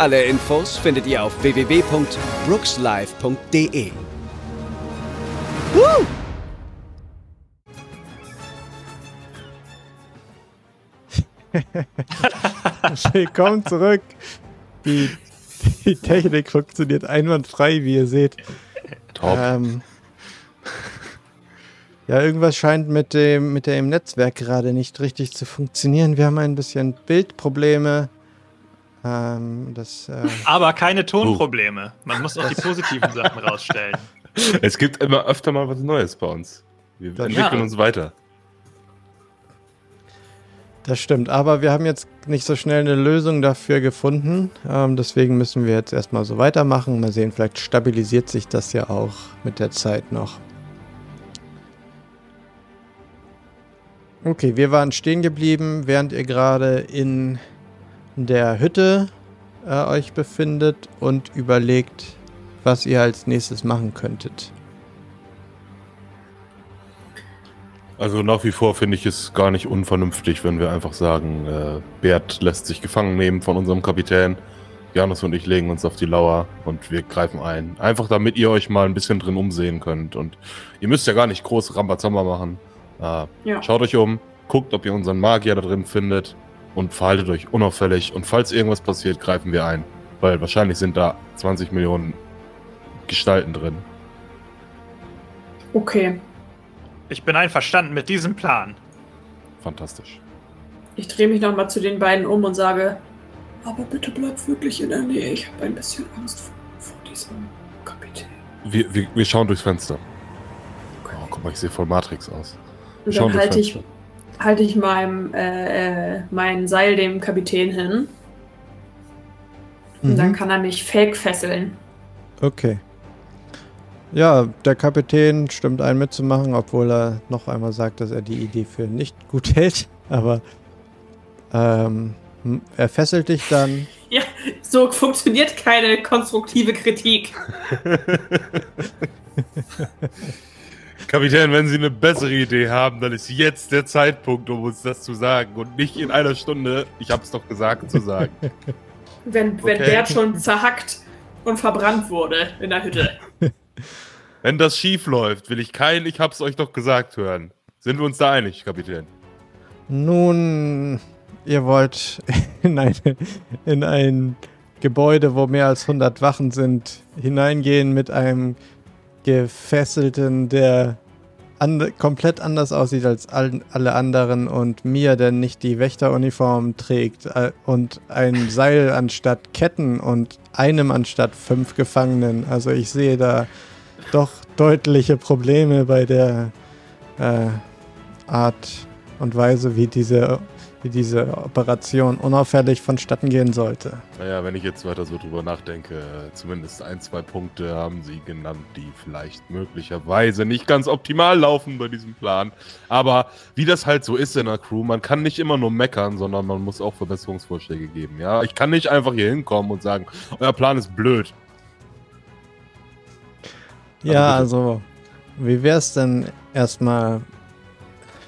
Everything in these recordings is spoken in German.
Alle Infos findet ihr auf www.brookslive.de. Woo! Willkommen zurück. Die, die, Technik funktioniert einwandfrei, wie ihr seht. Top. Ähm, ja, irgendwas scheint mit dem, mit dem Netzwerk gerade nicht richtig zu funktionieren. Wir haben ein bisschen Bildprobleme. Ähm, das, äh, Aber keine Tonprobleme. Man muss auch die positiven Sachen rausstellen. Es gibt immer öfter mal was Neues bei uns. Wir Das- entwickeln Ja. uns weiter. Das stimmt, aber wir haben jetzt nicht so schnell eine Lösung dafür gefunden. Ähm, deswegen müssen wir jetzt erstmal so weitermachen. Mal sehen, vielleicht stabilisiert sich das ja auch mit der Zeit noch. Okay, wir waren stehen geblieben, während ihr gerade in der Hütte äh, euch befindet und überlegt, was ihr als nächstes machen könntet. Also nach wie vor finde ich es gar nicht unvernünftig, wenn wir einfach sagen, äh, Bert lässt sich gefangen nehmen von unserem Kapitän. Janus und ich legen uns auf die Lauer und wir greifen ein. Einfach damit ihr euch mal ein bisschen drin umsehen könnt. Und ihr müsst ja gar nicht groß Rambazamba machen. Äh, Ja. Schaut euch um, guckt, ob ihr unseren Magier da drin findet und verhaltet euch unauffällig. Und falls irgendwas passiert, greifen wir ein. Weil wahrscheinlich sind da 20 Millionen Gestalten drin. Okay, Ich bin einverstanden mit diesem Plan. Fantastisch. ich drehe mich nochmal zu den beiden um und sage, aber bitte bleib wirklich in der Nähe. Ich habe ein bisschen Angst vor, vor diesem Kapitän. Wir, wir, wir schauen durchs Fenster. Oh, guck mal, ich sehe voll Matrix aus. Wir Und dann durchs halte ich, Fenster. Halte ich meinem, äh, äh, mein Seil dem Kapitän hin. Und dann Mhm. kann er mich fake fesseln. Okay. Ja, der Kapitän stimmt ein mitzumachen, obwohl er noch einmal sagt, dass er die Idee für nicht gut hält. Aber ähm, er fesselt dich dann. Ja, so funktioniert keine konstruktive Kritik. Kapitän, wenn Sie eine bessere Idee haben, dann ist jetzt der Zeitpunkt, um uns das zu sagen und nicht in einer Stunde, ich hab's doch gesagt, zu sagen. Wenn, wenn Okay. Bert schon zerhackt und verbrannt wurde in der Hütte. wenn das schief läuft, will ich kein Ich hab's euch doch gesagt hören. Sind wir uns da einig, Kapitän? Nun, ihr wollt in, eine, in ein Gebäude, wo mehr als 100 Wachen sind, hineingehen mit einem Gefesselten, der and komplett anders aussieht als all, alle anderen und mir, der nicht die Wächteruniform trägt äh, und ein Seil anstatt Ketten und einem anstatt fünf Gefangenen. Also ich sehe da doch deutliche Probleme bei der äh, Art und Weise, wie diese, wie diese Operation unauffällig vonstatten gehen sollte. Naja, wenn ich jetzt weiter so drüber nachdenke, äh, zumindest ein, zwei Punkte haben Sie genannt, die vielleicht möglicherweise nicht ganz optimal laufen bei diesem Plan. Aber wie das halt so ist in der Crew, man kann nicht immer nur meckern, sondern man muss auch Verbesserungsvorschläge geben. Ja, ich kann nicht einfach hier hinkommen und sagen, euer Plan ist blöd. Ja, Also also, wie wäre es denn erstmal,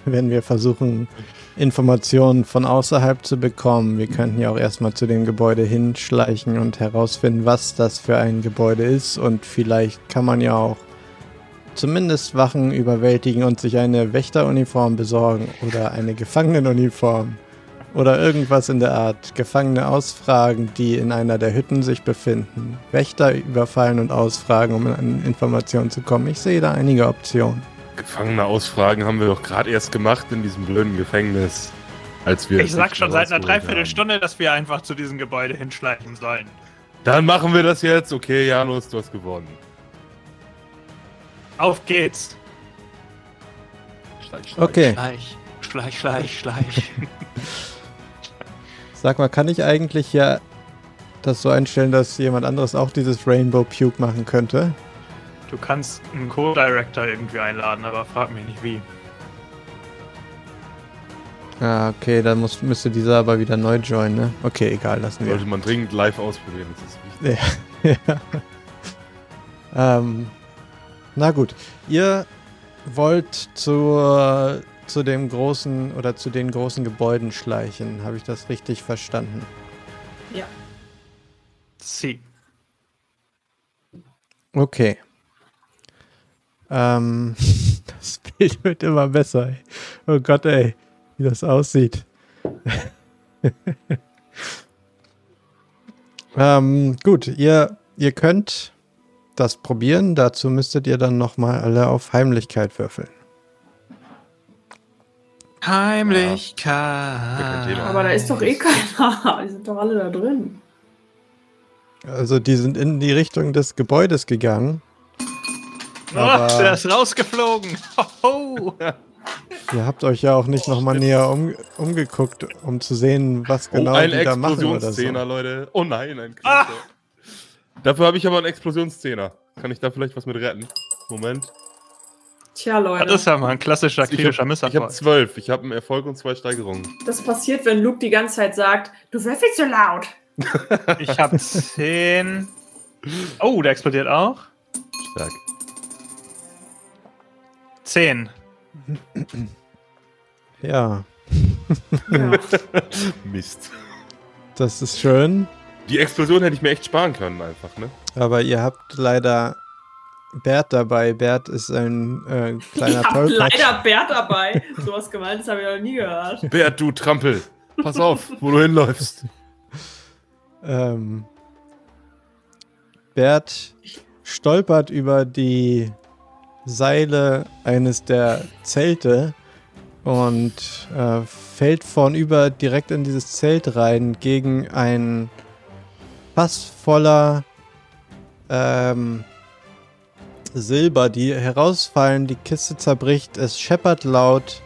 wenn wir versuchen, Informationen von außerhalb zu bekommen? Wir könnten ja auch erstmal zu dem Gebäude hinschleichen und herausfinden, was das für ein Gebäude ist. Und vielleicht kann man ja auch zumindest Wachen überwältigen und sich eine Wächteruniform besorgen oder eine Gefangenenuniform. Oder irgendwas in der Art. Gefangene ausfragen, die in einer der Hütten sich befinden. Wächter überfallen und ausfragen, um an Informationen zu kommen. Ich sehe da einige Optionen. Gefangene ausfragen haben wir doch gerade erst gemacht in diesem blöden Gefängnis. Als wir Ich sag schon seit einer Dreiviertelstunde, dass wir einfach zu diesem Gebäude hinschleichen sollen. Dann machen wir das jetzt. Okay, Janus, du hast gewonnen. Auf geht's. Schleich, schleich. Okay, Schleich, schleich, schleich, schleich. sag mal, kann ich eigentlich hier das so einstellen, dass jemand anderes auch dieses Rainbow Puke machen könnte. Du kannst einen Co-Director irgendwie einladen, aber frag mich nicht wie. Ah, okay, dann muss, müsste dieser aber wieder neu joinen, ne? Okay, egal, lassen wir. Sollte man dringend live ausprobieren, das ist wichtig. ja. ähm, na gut, ihr wollt zur, zu dem großen oder zu den großen Gebäuden schleichen. Habe ich das richtig verstanden? Ja. Sie. Okay. Ähm, das Bild wird immer besser. Ey. Oh Gott, ey, wie das aussieht. ähm, gut, ihr, ihr könnt das probieren. Dazu müsstet ihr dann nochmal alle auf Heimlichkeit würfeln. Heimlichkeit. Aber da ist doch eh keiner. Die sind doch alle da drin. Also die sind in die Richtung des Gebäudes gegangen. Oh, Aber- der ist rausgeflogen. Hoho. Ihr habt euch ja auch nicht nochmal näher um, umgeguckt, um zu sehen, was genau oh, ein die da machen oder Explosionsszene, so. Leute. Oh nein, ein Ah! Creeper. Dafür habe ich aber einen Explosionsszene. Kann ich da vielleicht was mit retten? Moment. Tja, Leute. Das ist ja mal ein klassischer Ich kritischer habe Misserfolg. zwölf. Ich habe einen Erfolg und zwei Steigerungen. Das passiert, wenn Luke die ganze Zeit sagt, du würfelst so laut. Ich habe 10. Oh, der explodiert auch. Stark. 10. Ja, Ja. Mist. das ist schön. Die Explosion hätte ich mir echt sparen können, einfach, ne? Aber ihr habt leider Bert dabei. Bert ist ein äh, kleiner ich hab Tollpatsch. leider Bert dabei. Sowas Gemeintes habe ich noch nie gehört. Bert, du Trampel. Pass auf, wo du hinläufst. Ähm, Bert stolpert über die Seile eines der Zelte und äh, fällt vornüber direkt in dieses Zelt rein gegen ein Fass voller ähm, Silber, die herausfallen, die Kiste zerbricht, es scheppert laut.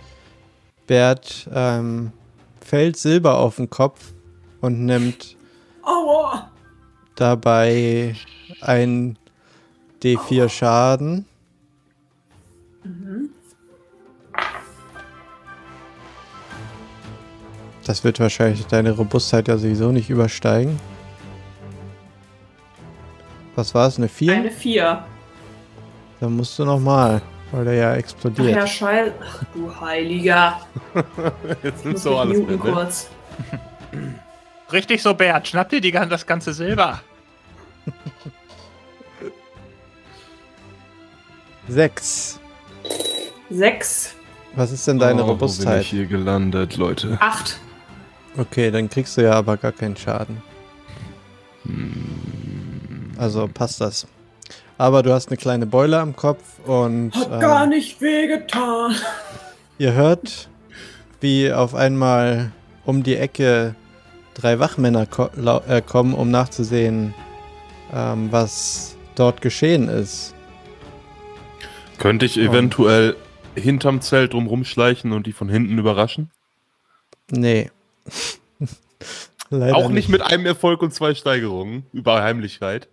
Bert ähm, fällt Silber auf den Kopf und nimmt Aua. dabei ein D4 Schaden. Das wird wahrscheinlich deine Robustheit ja sowieso nicht übersteigen. Was war es, eine 4? Eine 4. Dann musst du nochmal, weil der ja Ach explodiert. ja, Scheiße. Ach du Heiliger. Jetzt nimmst du alles mit, ne? kurz. Richtig so, Bert. Schnapp dir die, das ganze Silber. Sechs. 6, Was ist denn deine Oh, Wo bin Robustheit? ich hier gelandet, Leute? 8. Okay, dann kriegst du ja aber gar keinen Schaden. Also passt das. Aber du hast eine kleine Beule am Kopf und Hat ähm, gar nicht wehgetan. ihr hört, wie auf einmal um die Ecke drei Wachmänner ko äh, kommen, um nachzusehen, ähm, was dort geschehen ist. Könnte ich eventuell hinterm Zelt drum rumschleichen und die von hinten überraschen? Nee. leider Auch nicht mit einem Erfolg und zwei Steigerungen über Heimlichkeit.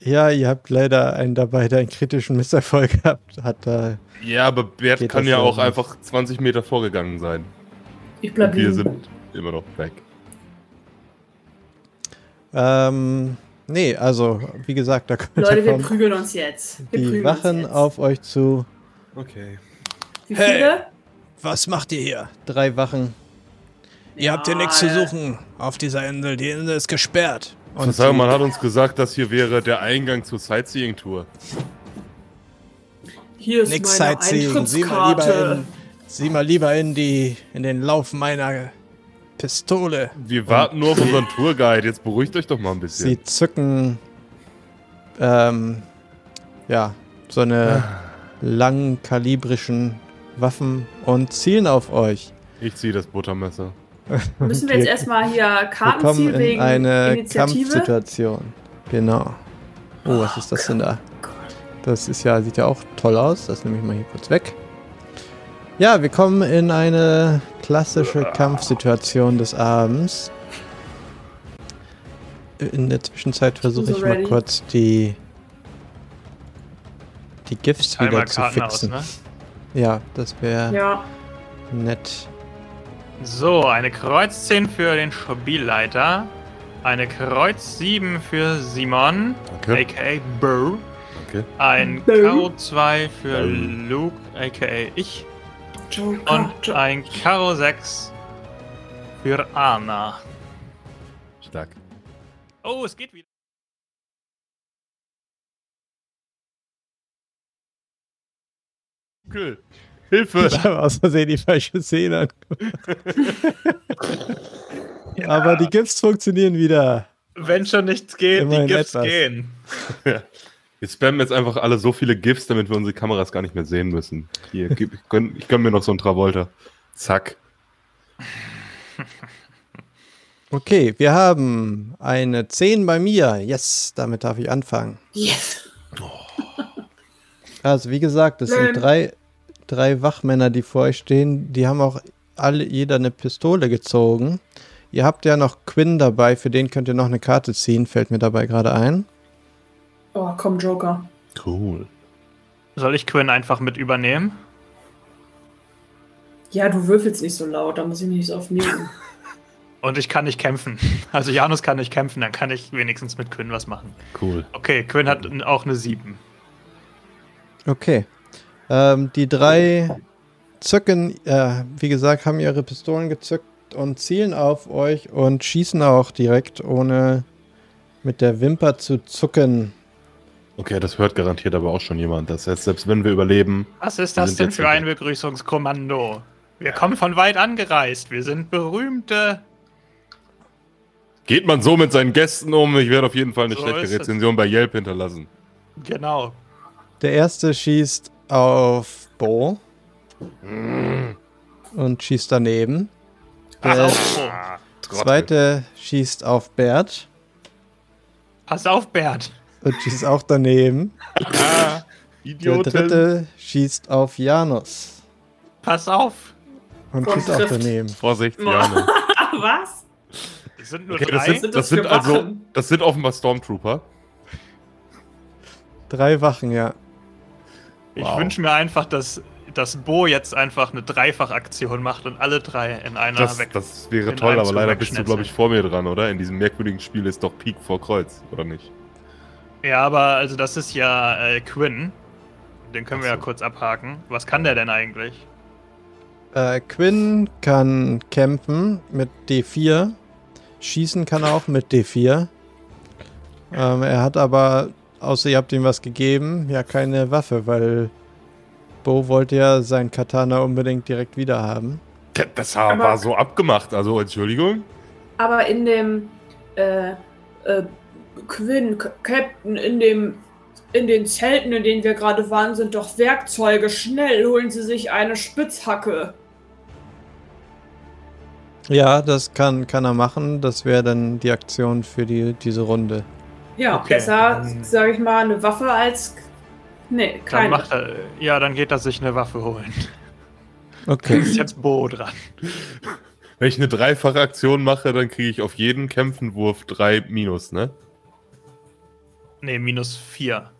Ja, ihr habt leider einen dabei, der einen kritischen Misserfolg gehabt hat. Da Ja, aber Bert kann ja auch nicht. einfach 20 Meter vorgegangen sein. Ich bleib Und wir liegen. sind immer noch weg. Ähm, nee, also, wie gesagt, da kommt Leute, wir kommen prügeln uns jetzt. Wir die prügeln Wachen uns jetzt. auf euch zu. Okay. Wie Hey. viele? Was macht ihr hier? Drei Wachen. Ihr habt hier Ja, nichts zu suchen auf dieser Insel. Die Insel ist gesperrt. Und sie- man hat uns gesagt, das hier wäre der Eingang zur Sightseeing-Tour. Hier ist nix meine Sightseeing. Sieh mal, lieber in, sieh mal lieber in, die, in den Lauf meiner Pistole. Wir warten nur auf unseren Tourguide. Jetzt beruhigt euch doch mal ein bisschen. Sie zücken ähm, ja, so eine langkalibrischen Waffen und zielen auf euch. Ich ziehe das Buttermesser. Müssen wir jetzt erstmal hier Wir Karten kommen ziehen in wegen eine Initiative? Kampfsituation. Genau. Oh, was ist das denn da? Das ist ja, sieht ja auch toll aus. Das nehme ich mal hier kurz weg. Ja, wir kommen in eine klassische Kampfsituation des Abends. in der Zwischenzeit versuche so ich mal kurz die die mal wieder zu Karten aus, fixen. ne? Ja, das wäre Ja. nett. So, eine Kreuz 10 für den Spielleiter. Eine Kreuz 7 für Simon, Danke. aka Burr. Okay. Ein. Karo 2 für Burr. Luke, aka ich. Joker. Und ein Karo 6 für Anna. Stark. Oh, es geht wieder. Cool. Hilfe! Ich habe aus Versehen die falsche Szene angemacht. Aber die GIFs funktionieren wieder. Wenn schon nichts geht, Immerhin die Gifts etwas. gehen. Wir spammen jetzt einfach alle so viele GIFs, damit wir unsere Kameras gar nicht mehr sehen müssen. Hier, ich gönn, ich gönn mir noch so einen Travolta. Zack. Okay, wir haben eine 10 bei mir. Yes, damit darf ich anfangen. Yes. Also, wie gesagt, es sind drei, drei Wachmänner, die vor euch stehen. Die haben auch alle jeder eine Pistole gezogen. Ihr habt ja noch Quinn dabei, für den könnt ihr noch eine Karte ziehen, fällt mir dabei gerade ein. Oh, komm, Joker. Cool. Soll ich Quinn einfach mit übernehmen? Ja, du würfelst nicht so laut, da muss ich mich nicht so oft muten. Und ich kann nicht kämpfen. Also Janus kann nicht kämpfen, dann kann ich wenigstens mit Quinn was machen. Cool. Okay, Quinn hat auch eine 7. Okay. Ähm, die drei zücken, äh, wie gesagt, haben ihre Pistolen gezückt und zielen auf euch und schießen auch direkt, ohne mit der Wimper zu zucken. Okay, das hört garantiert aber auch schon jemand. Das heißt, selbst wenn wir überleben, Was ist das denn jetzt für ein Begrüßungskommando? Wir kommen von weit angereist. Wir sind berühmte. geht man so mit seinen Gästen um. Ich werde auf jeden Fall eine So schlechte ist es. Rezension bei Yelp hinterlassen. Genau. Der erste schießt auf Bo und schießt daneben. Der auf, Bo. Trottel. zweite schießt auf Bert Pass auf, Bert. und schießt auch daneben. Ah, Der dritte schießt auf Janus Pass auf. und Und schießt auch daneben. Vorsicht, Jane. Ah, was? Es sind nur Okay, drei. das sind, sind das das sind also, das sind offenbar Stormtrooper. Drei Wachen, ja. Ich Wow. wünsche mir einfach, dass, dass Bo jetzt einfach eine Dreifachaktion macht und alle drei in einer Das, weg. das wäre toll, aber leider bist du, glaube ich, vor mir dran, oder? In diesem merkwürdigen Spiel ist doch Peak vor Kreuz, oder nicht? Ja, aber also das ist ja äh, Quinn. Den können wir Ach ja so. kurz abhaken. Was kann der denn eigentlich? Äh, Quinn kann kämpfen mit D4. Schießen kann er auch mit D4. Ähm, er hat aber, außer ihr habt ihm was gegeben, ja keine Waffe, weil Bo wollte ja sein Katana unbedingt direkt wieder haben. Das war, Aber- so abgemacht, also Entschuldigung. Aber in dem äh, äh, Quinn, Captain, in dem in den Zelten, in denen wir gerade waren, sind doch Werkzeuge. Schnell holen Sie sich eine Spitzhacke. Ja, das kann, kann er machen. Das wäre dann die Aktion für die, diese Runde. Ja, Okay, besser, dann- sage ich mal, eine Waffe als. Nee, Dann keine. macht er, ja, dann geht er sich eine Waffe holen. Okay. Ist jetzt Bo dran. Wenn ich eine dreifache Aktion mache, dann kriege ich auf jeden Kämpfenwurf drei Minus, ne? Nee, minus 4.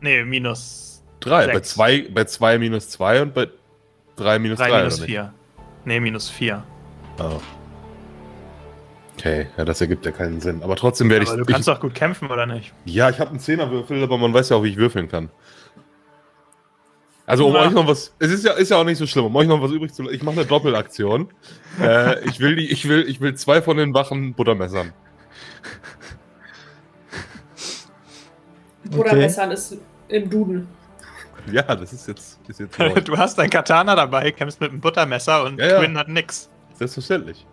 Nee, minus Drei. Bei Sechs. zwei, bei zwei minus zwei und bei drei minus 3 drei, minus oder nicht? 4. Nee, minus 4. Oh. Okay, ja, das ergibt ja keinen Sinn. Aber trotzdem werde Aber ich, du kannst ich. doch gut kämpfen, oder nicht? Ja, ich habe einen Zehnerwürfel, aber man weiß ja auch, wie ich würfeln kann. Also, um Na. euch noch was. Es ist ja, ist ja auch nicht so schlimm, um euch noch was übrig zu lassen. Ich mache eine Doppelaktion. äh, ich, will die, ich, will, ich will zwei von den Wachen Buttermessern. Oder Okay. Ist im Duden. Ja, das ist jetzt, ist jetzt. Du hast dein Katana dabei, kämpfst mit einem Buttermesser und Ja, ja. Quinn hat nix. Selbstverständlich.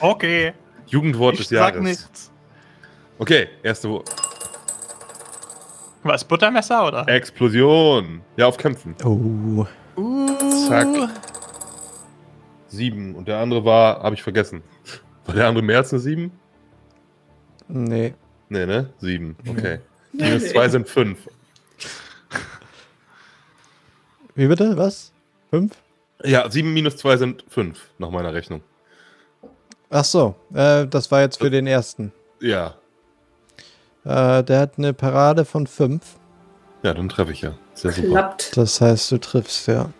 Okay. Jugendwort ich des sag Jahres. nichts. Okay, erste Wo Was, Buttermesser oder? Explosion. Ja, auf Kämpfen. Oh. Uh, Zack. Sieben. Und der andere war, habe ich vergessen. War der andere mehr als eine sieben? Nee. Nee, ne? Sieben. Okay. Nee, Minus nee. zwei sind fünf. Wie bitte? Was? Fünf? Ja, sieben minus zwei sind fünf, nach meiner Rechnung. Ach so, äh, das war jetzt für den ersten. Ja. Äh, der hat eine Parade von 5. Ja, dann treffe ich ja. Sehr super. Klappt. Das heißt, du triffst, ja.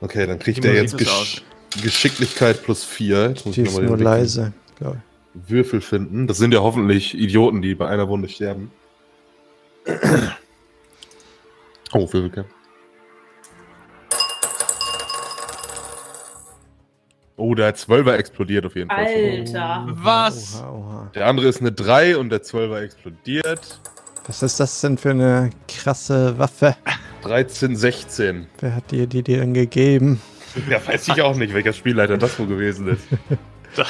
Okay, dann kriegt sieht jetzt Gesch Geschicklichkeit plus 4. Jetzt muss Die ich ist nochmal nur den leise, glaube Würfel finden. Das sind ja hoffentlich Idioten, die bei einer Wunde sterben. Oh, Würfelcam. Oh, der 12er explodiert auf jeden Fall. Alter. Was? Oha, oha. Der andere ist eine 3 und der 12er explodiert. Was ist das denn für eine krasse Waffe? 13, 16. Wer hat dir die denn gegeben? Ja, weiß ich auch nicht, welcher Spielleiter das wohl gewesen ist.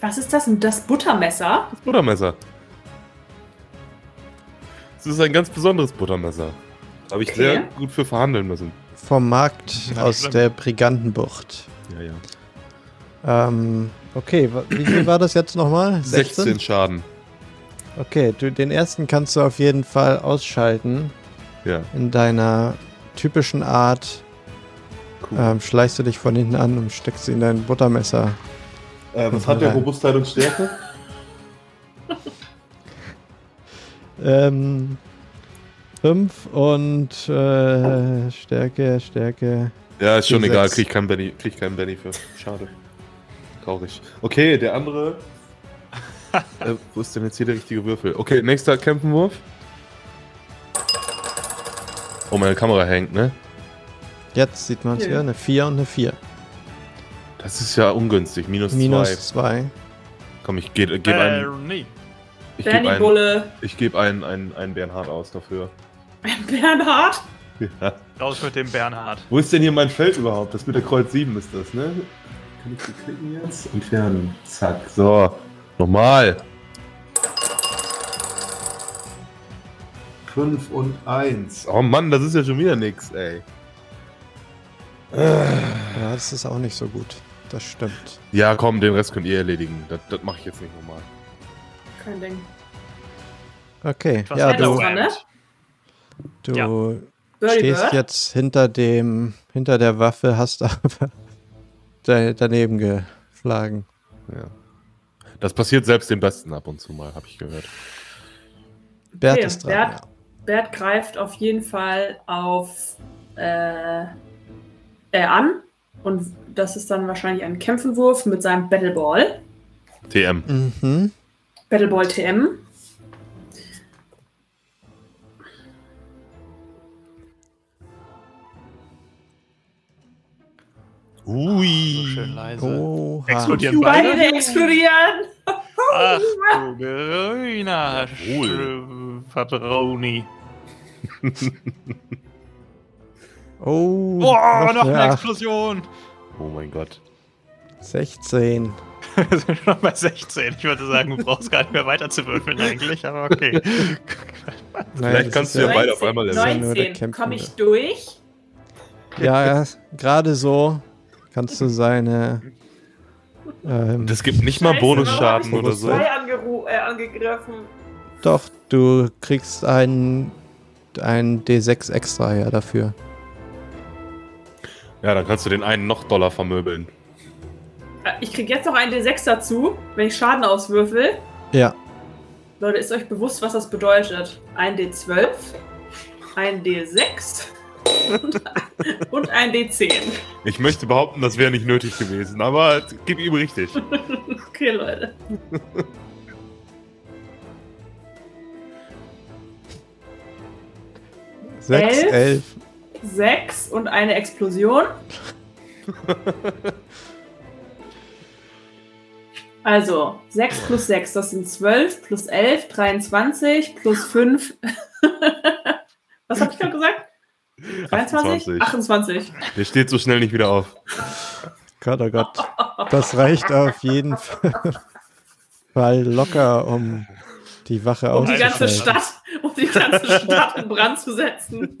Was ist das denn? Das Buttermesser? Das Buttermesser. Das ist ein ganz besonderes Buttermesser. Habe ich Okay. sehr gut für verhandeln müssen. Vom Markt Na, aus der Brigantenbucht. Ja, ja. Ähm, okay, wie viel war das jetzt nochmal? 16 Schaden. Okay, du, den ersten kannst du auf jeden Fall ausschalten. Ja, In deiner typischen Art cool. ähm, schleichst du dich von hinten an und steckst sie in dein Buttermesser. äh, was hat der Robustheit und Stärke? Ähm, fünf und äh, Stärke, Stärke. Ja, ist schon Die egal. sechs. Krieg keinen Benny, krieg keinen Benny für. Schade. Traurig. Okay, der andere. äh, wo ist denn jetzt hier der richtige Würfel? Okay, nächster Kämpfenwurf. Oh, meine Kamera hängt, ne? Jetzt sieht man es hier, eine 4 und eine 4. Das ist ja ungünstig. Minus 2. Minus 2. Komm, ich gebe geb Äh, einen, nee. ich geb Bernie einen, Bulle. ich geb einen, einen, einen Bernhard aus dafür. Bernhard? Ja. Raus mit dem Bernhard. Wo ist denn hier mein Feld überhaupt? Das mit der Kreuz 7 ist das, ne? Kann ich hier klicken jetzt? Entfernen. Zack. So. Nochmal. 5 und 1. Oh Mann, das ist ja schon wieder nix, ey. Ja, das ist auch nicht so gut. Das stimmt. Ja, komm, den Rest könnt ihr erledigen. Das, das mache ich jetzt nicht nochmal. Kein Ding. Okay, Etwas ja, du, Shadowrun, ne? Du Ja. Stehst Bird? jetzt hinter dem, hinter der Waffe, hast aber da- daneben geschlagen. Ja. Das passiert selbst dem Besten ab und zu mal, habe ich gehört. Bert Okay, ist dran. Bert. Bert greift auf jeden Fall auf äh, äh, an. Und das ist dann wahrscheinlich ein Kämpfenwurf mit seinem Battleball. TM. Ja. Mhm. Battleball TM. Ui. So schön leise. Oha. Explodieren Beide beide? explodieren! Ach du grüner Patroni. Oh, Boah, noch eine ja, Explosion. Oh mein Gott. 16. Wir sind schon bei 16. Ich würde sagen, du brauchst gar nicht mehr weiter zu würfeln eigentlich, aber okay. Vielleicht kannst du ja beide auf einmal erwähnen. der 19. Kämpfer. Komme ich durch? Ja, ja gerade so kannst du seine. Ähm, Das gibt nicht mal Scheiße, Bonusschaden warum hab oder ich so. Äh, angegriffen. doch, du kriegst einen, einen D6 extra ja dafür. Ja, dann kannst du den einen noch doller vermöbeln. Äh, Ich krieg jetzt noch einen D6 dazu, wenn ich Schaden auswürfel. Ja, Leute, ist euch bewusst, was das bedeutet? Ein D12, ein D6 und ein D10. Ich möchte behaupten, das wäre nicht nötig gewesen, aber gib ihm richtig. Okay, Leute. sechs, Elf. elf. 6 und eine Explosion. Also, 6 plus 6, das sind 12, plus 11, 23, plus 5. Was habe ich gerade gesagt? 23? 28. 28. Der steht so schnell nicht wieder auf. Gott, oh Gott. Das reicht auf jeden Fall locker, um die Wache Um die ganze auszuschalten. Stadt, um die ganze Stadt in Brand zu setzen.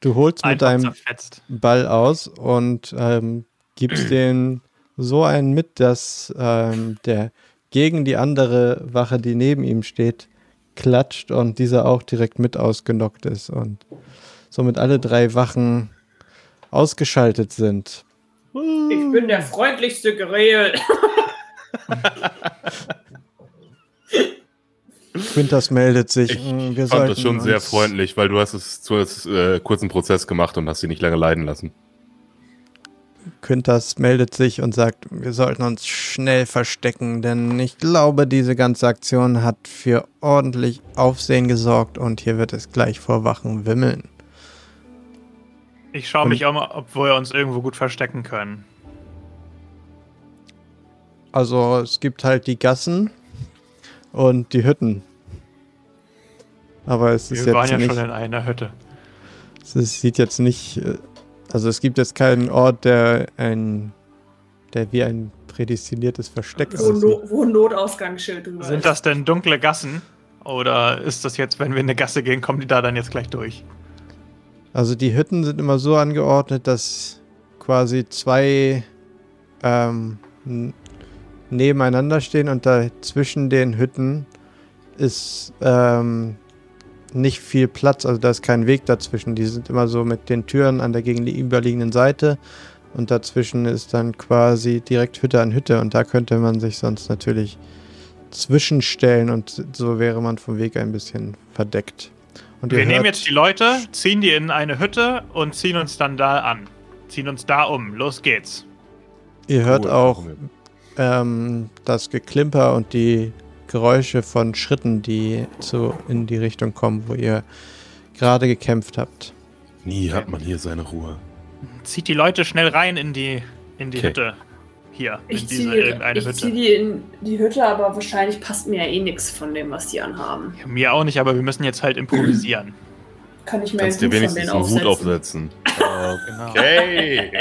Du holst mit Einfach deinem zerfetzt. Ball aus und ähm, gibst den so einen mit, dass ähm, der gegen die andere Wache, die neben ihm steht, klatscht und dieser auch direkt mit ausgenockt ist und somit alle drei Wachen ausgeschaltet sind. Ich bin der freundlichste Gereel. Quintas meldet sich. Ich "Mm, wir fand das schon sehr freundlich, weil du hast es zu einem äh, kurzen Prozess gemacht und hast sie nicht lange leiden lassen. Quintas meldet sich und sagt, wir sollten uns schnell verstecken, denn ich glaube, diese ganze Aktion hat für ordentlich Aufsehen gesorgt und hier wird es gleich vor Wachen wimmeln. Ich schaue mich auch mal, ob wir uns irgendwo gut verstecken können. Also es gibt halt die Gassen und die Hütten. Aber es ist Wir waren jetzt ja nicht, schon in einer Hütte. es ist- sieht jetzt nicht, äh, also es gibt jetzt keinen Ort, der ein, der wie ein prädestiniertes Versteck Wo, aussieht. no wo ein Notausgangsschild drüber Sind ist. das denn dunkle Gassen? Oder ist das jetzt, wenn wir in eine Gasse gehen, kommen die da dann jetzt gleich durch? Also die Hütten sind immer so angeordnet, dass quasi zwei ähm, nebeneinander stehen und da zwischen den Hütten ist ähm, nicht viel Platz, also da ist kein Weg dazwischen. Die sind immer so mit den Türen an der gegenüberliegenden Seite und dazwischen ist dann quasi direkt Hütte an Hütte und da könnte man sich sonst natürlich zwischenstellen und so wäre man vom Weg ein bisschen verdeckt. Und Wir nehmen jetzt die Leute, ziehen die in eine Hütte und ziehen uns dann da an. Ziehen uns da um. Los geht's. Ihr hört Cool. auch ähm, das Geklimper und die Geräusche von Schritten, die so in die Richtung kommen, wo ihr gerade gekämpft habt. Nie hat man hier seine Ruhe. Zieht die Leute schnell rein in die, in die Okay. Hütte. Hier, Ich in diese ziehe irgendeine ich zieh Hütte. die in die Hütte, aber wahrscheinlich passt mir ja eh nichts von dem, was die anhaben. Ja, mir auch nicht, aber wir müssen jetzt halt improvisieren. Kann ich mir Kannst dir wenigstens einen Hut aufsetzen? aufsetzen. Genau. Okay.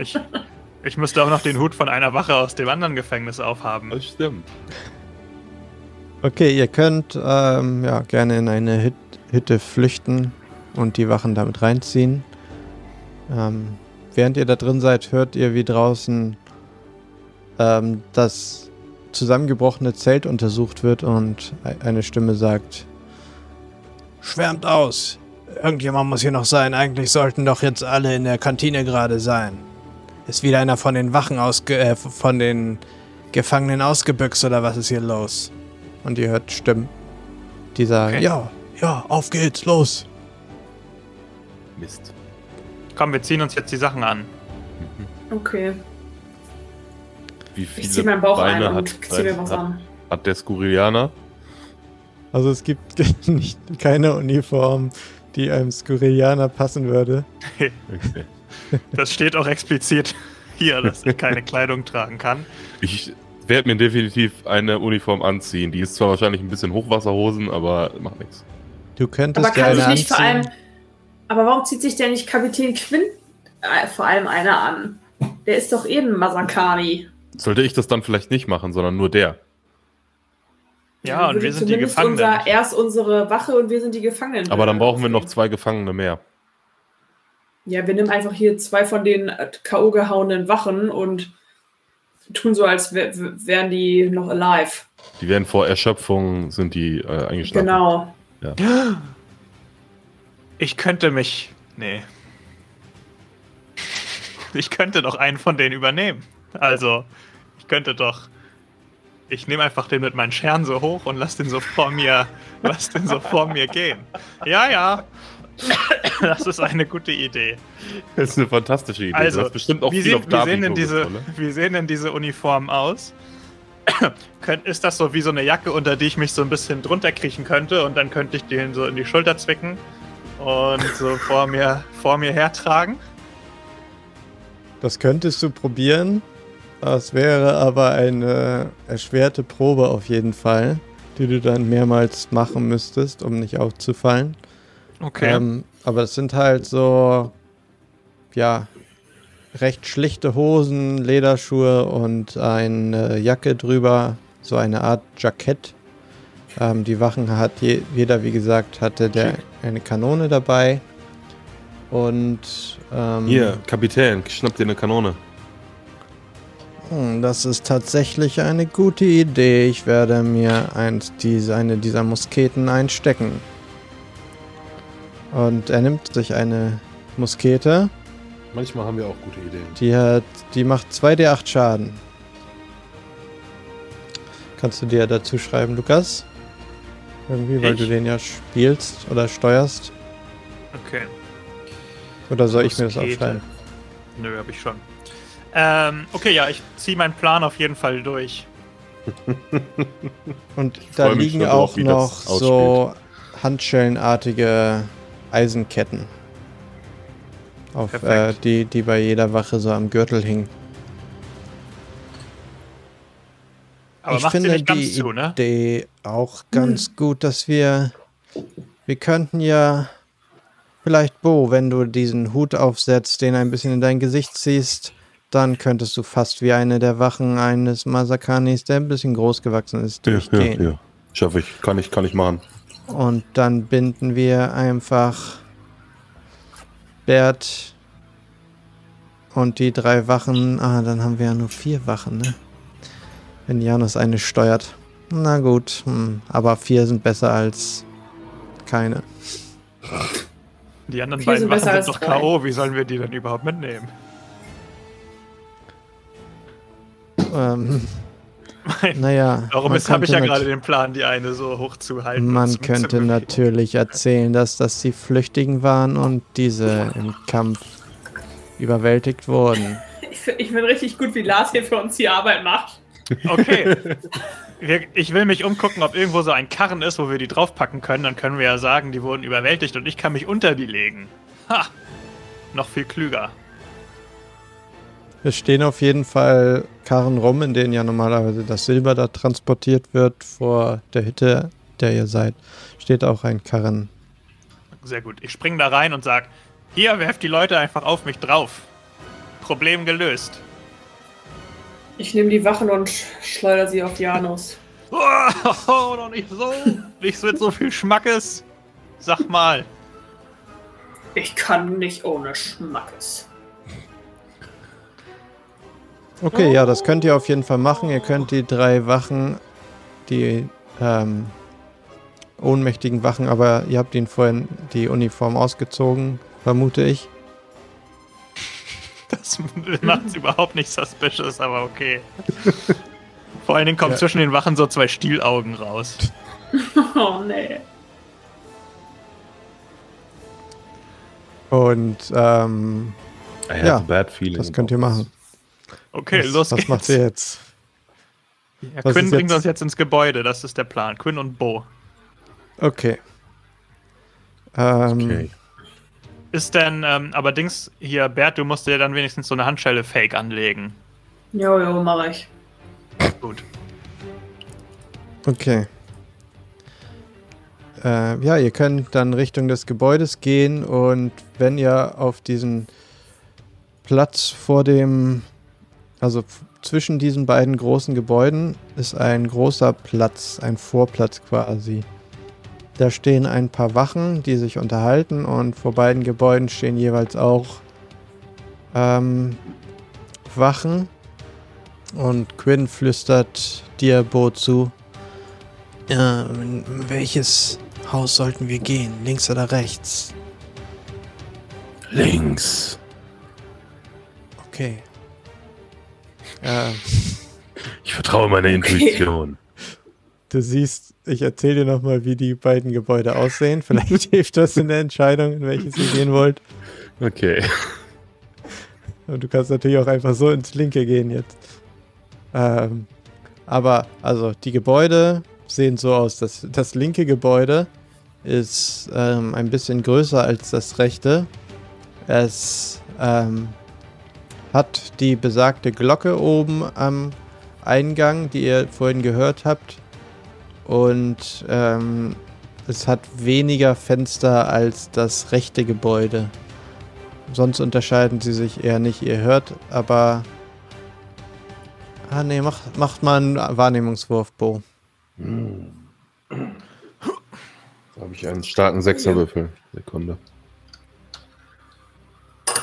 Ich, ich müsste auch noch den Hut von einer Wache aus dem anderen Gefängnis aufhaben. Das stimmt. Okay, ihr könnt ähm, ja, gerne in eine Hüt Hütte flüchten und die Wachen damit reinziehen. Ähm, während ihr da drin seid, hört ihr, wie draußen ähm, das zusammengebrochene Zelt untersucht wird und e- eine Stimme sagt: Schwärmt aus! Irgendjemand muss hier noch sein. Eigentlich sollten doch jetzt alle in der Kantine gerade sein. Ist wieder einer von den Wachen ausge äh, von den Gefangenen ausgebüxt oder was ist hier los? Und ihr hört Stimmen, die sagen: Okay. Ja, ja, auf geht's, los! Mist. Komm, wir ziehen uns jetzt die Sachen an. Okay. Wie Ich viele zieh meinen Bauch Beine ein hat, und zieh mir was hat, an. hat der Skurrilianer? Also es gibt nicht, keine Uniform, die einem Skurrilianer passen würde. Okay. Das steht auch explizit hier, dass ich keine Kleidung tragen kann. Ich werde mir definitiv eine Uniform anziehen. Die ist zwar wahrscheinlich ein bisschen Hochwasserhosen, aber macht nichts. Du könntest Aber kann eine sich nicht vor allem. Aber warum zieht sich der nicht Kapitän Quinn äh, vor allem einer an? Der ist doch eh ein Masakani. Sollte ich das dann vielleicht nicht machen, sondern nur der? Ja, und wir sind die zumindest Gefangenen. Unser, er ist unsere Wache und wir sind die Gefangenen. Aber dann brauchen wir noch zwei Gefangene mehr. Ja, wir nehmen einfach hier zwei von den äh, K.O. gehauenen Wachen und tun so, als wär, wären die noch alive. Die werden vor Erschöpfung, sind die äh, eingeschlafen. Genau. Ich könnte mich. Nee. Ich könnte doch einen von denen übernehmen. Also, ich könnte doch. Ich nehme einfach den mit meinen Scheren so hoch und lass den so vor mir, lass den so vor mir gehen. Ja, ja. Das ist eine gute Idee. Das ist eine fantastische Idee. Also, du hast bestimmt auch wie, viel sehen, auf wie, sehen denn diese, wie sehen denn diese Uniformen aus? Ist das so wie so eine Jacke, unter die ich mich so ein bisschen drunter kriechen könnte und dann könnte ich den so in die Schulter zwicken und so vor mir, vor mir hertragen? Das könntest du probieren. Das wäre aber eine erschwerte Probe auf jeden Fall, die du dann mehrmals machen müsstest, um nicht aufzufallen. Okay. Ähm, aber es sind halt so, ja, recht schlichte Hosen, Lederschuhe und eine Jacke drüber, so eine Art Jackett. Ähm, die Wachen hat je, jeder, wie gesagt, hatte der eine Kanone dabei. Und ähm, Hier, Kapitän, schnapp dir eine Kanone. hm, das ist tatsächlich eine gute Idee. Ich werde mir eins diese, eine dieser Musketen einstecken. Und er nimmt sich eine Muskete. Manchmal haben wir auch gute Ideen. Die hat, die macht 2d8 Schaden. Kannst du dir dazu schreiben, Lukas? Irgendwie, weil Ich? du den ja spielst oder steuerst. Okay. Oder soll ich mir das aufschreiben? Nö, hab ich schon. Ähm, okay, ja, ich ziehe meinen Plan auf jeden Fall durch. Und Ich da liegen drauf, auch wie noch das so handschellenartige Eisenketten. Auf, äh, die, die bei jeder Wache so am Gürtel hingen. Aber ich macht finde sie nicht ganz die zu, ne? Idee auch ganz gut, dass wir. Wir könnten ja. Vielleicht, Bo, wenn du diesen Hut aufsetzt, den ein bisschen in dein Gesicht ziehst, dann könntest du fast wie eine der Wachen eines Masakanis, der ein bisschen groß gewachsen ist, durchgehen. ja. Schaffe ich. Kann ich, kann ich machen. Und dann binden wir einfach Bert und die drei Wachen. Ah, dann haben wir ja nur vier Wachen, ne? Wenn Janus eine steuert. Na gut, hm, aber vier sind besser als keine. Die anderen Vier beiden sind besser Wachen sind als doch. K.O. Wie sollen wir die denn überhaupt mitnehmen? Ähm, Mein, naja. Ist, habe ich ja könnte gerade den Plan, die eine so hoch zu halten. Man zum- könnte zum- natürlich erzählen, dass das die Flüchtigen waren und diese im Kampf überwältigt wurden. Ich, ich finde richtig gut, wie Lars hier für uns die Arbeit macht. Okay. Wir, ich will mich umgucken, ob irgendwo so ein Karren ist, wo wir die draufpacken können. Dann können wir ja sagen, die wurden überwältigt und ich kann mich unter die legen. Ha! Noch viel klüger. Es stehen auf jeden Fall Karren rum, in denen ja normalerweise das Silber da transportiert wird. Vor der Hütte, der ihr seid, steht auch ein Karren. Sehr gut. Ich spring da rein und sag: Hier, werft die Leute einfach auf mich drauf. Problem gelöst. Ich nehme die Wachen und sch- schleudere sie auf Janus. Oh, doch nicht so. Nicht mit so viel Schmackes. Sag mal. Ich kann nicht ohne Schmackes. Okay, ja, das könnt ihr auf jeden Fall machen. Ihr könnt die drei Wachen, die ähm, ohnmächtigen Wachen, aber ihr habt ihnen vorhin die Uniform ausgezogen, vermute ich. Das macht's überhaupt nicht suspicious, aber okay. Vor allen Dingen kommen Ja. zwischen den Wachen so zwei Stielaugen raus. Oh nee. Und ähm, I have Ja, a bad feeling. das könnt ihr machen. Okay, was, los was geht's. macht ihr jetzt? Ja, Was Quinn bringt jetzt? uns jetzt ins Gebäude, das ist der Plan. Quinn und Bo. Okay. Ähm, Okay. Ist denn, ähm, aber Dings, hier, Bert, du musst dir dann wenigstens so eine Handschelle fake anlegen. Jo, jo, mach ich. Gut. Okay. Äh, ja, ihr könnt dann Richtung des Gebäudes gehen und wenn ihr auf diesen Platz vor dem, also zwischen diesen beiden großen Gebäuden ist ein großer Platz, ein Vorplatz quasi. Da stehen ein paar Wachen, die sich unterhalten und vor beiden Gebäuden stehen jeweils auch ähm, Wachen. Und Quinn flüstert dir Bo zu. Ja, in welches Haus sollten wir gehen? Links oder rechts? Links. Okay. Äh, Ich vertraue meiner Intuition. du siehst, ich erzähle dir nochmal, wie die beiden Gebäude aussehen. Vielleicht hilft das in der Entscheidung, in welches ihr gehen wollt. Okay. Und du kannst natürlich auch einfach so ins Linke gehen jetzt. Ähm, aber, also, die Gebäude sehen so aus. Das, das linke Gebäude ist ähm, ein bisschen größer als das rechte. Es ähm, hat die besagte Glocke oben am Eingang, die ihr vorhin gehört habt. Und ähm, es hat weniger Fenster als das rechte Gebäude. Sonst unterscheiden sie sich eher nicht. Ihr hört, aber. Ah, nee, mach, macht mal einen Wahrnehmungswurf, Bo. Da habe ich einen starken Sechserwürfel. Sekunde.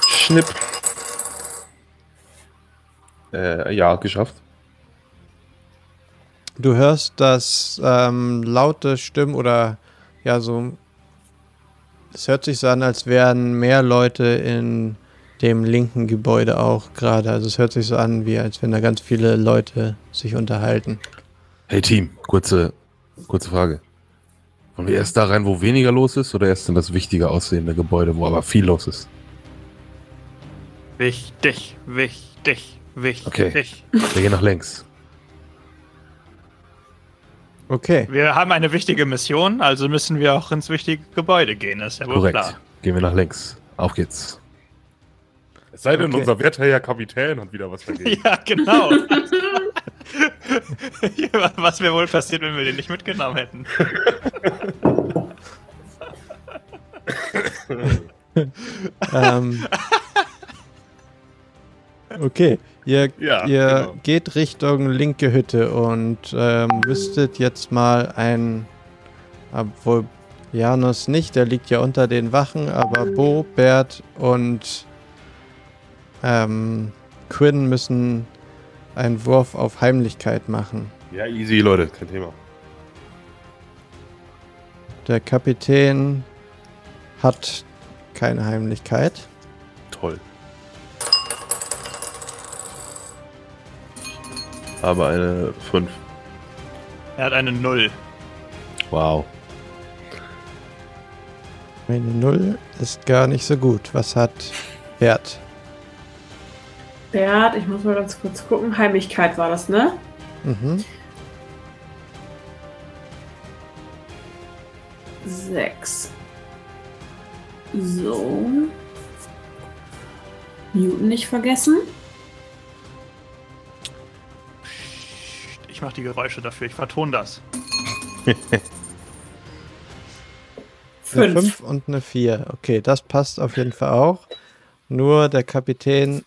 Schnipp. Äh, ja, geschafft. Du hörst, dass ähm, laute Stimmen oder ja, so. Es hört sich so an, als wären mehr Leute in dem linken Gebäude auch gerade. Also es hört sich so an, wie als wenn da ganz viele Leute sich unterhalten. Hey Team, kurze, kurze Frage. Wollen wir erst da rein, wo weniger los ist, oder erst in das wichtiger aussehende Gebäude, wo aber viel los ist? Wichtig, wichtig, wichtig. Okay. Wir gehen nach links. Okay. Wir haben eine wichtige Mission, also müssen wir auch ins wichtige Gebäude gehen, ist ja wohl Korrekt. klar. Gehen wir nach links. Auf geht's. Es sei denn, Okay. unser werter Herr Kapitän hat wieder was dagegen. Ja, genau. Was wäre wohl passiert, wenn wir den nicht mitgenommen hätten? ähm, okay, ihr, Ja, ihr genau. geht Richtung linke Hütte und ähm, müsstet jetzt mal ein, obwohl Janus nicht, der liegt ja unter den Wachen, aber Bo, Bert und ähm, Quinn müssen einen Wurf auf Heimlichkeit machen. Ja, easy, Leute, kein Thema. Der Kapitän hat keine Heimlichkeit. Toll. Aber eine 5. Er hat eine Null. Wow. Eine Null ist gar nicht so gut. Was hat Bert? Bert, ich muss mal ganz kurz gucken. Heimlichkeit war das, ne? Mhm. Sechs. So. Newton nicht vergessen. Mache die Geräusche dafür, ich vertone das. Eine Fünf. 5 und eine 4. Okay, das passt auf jeden Fall auch. Nur der Kapitän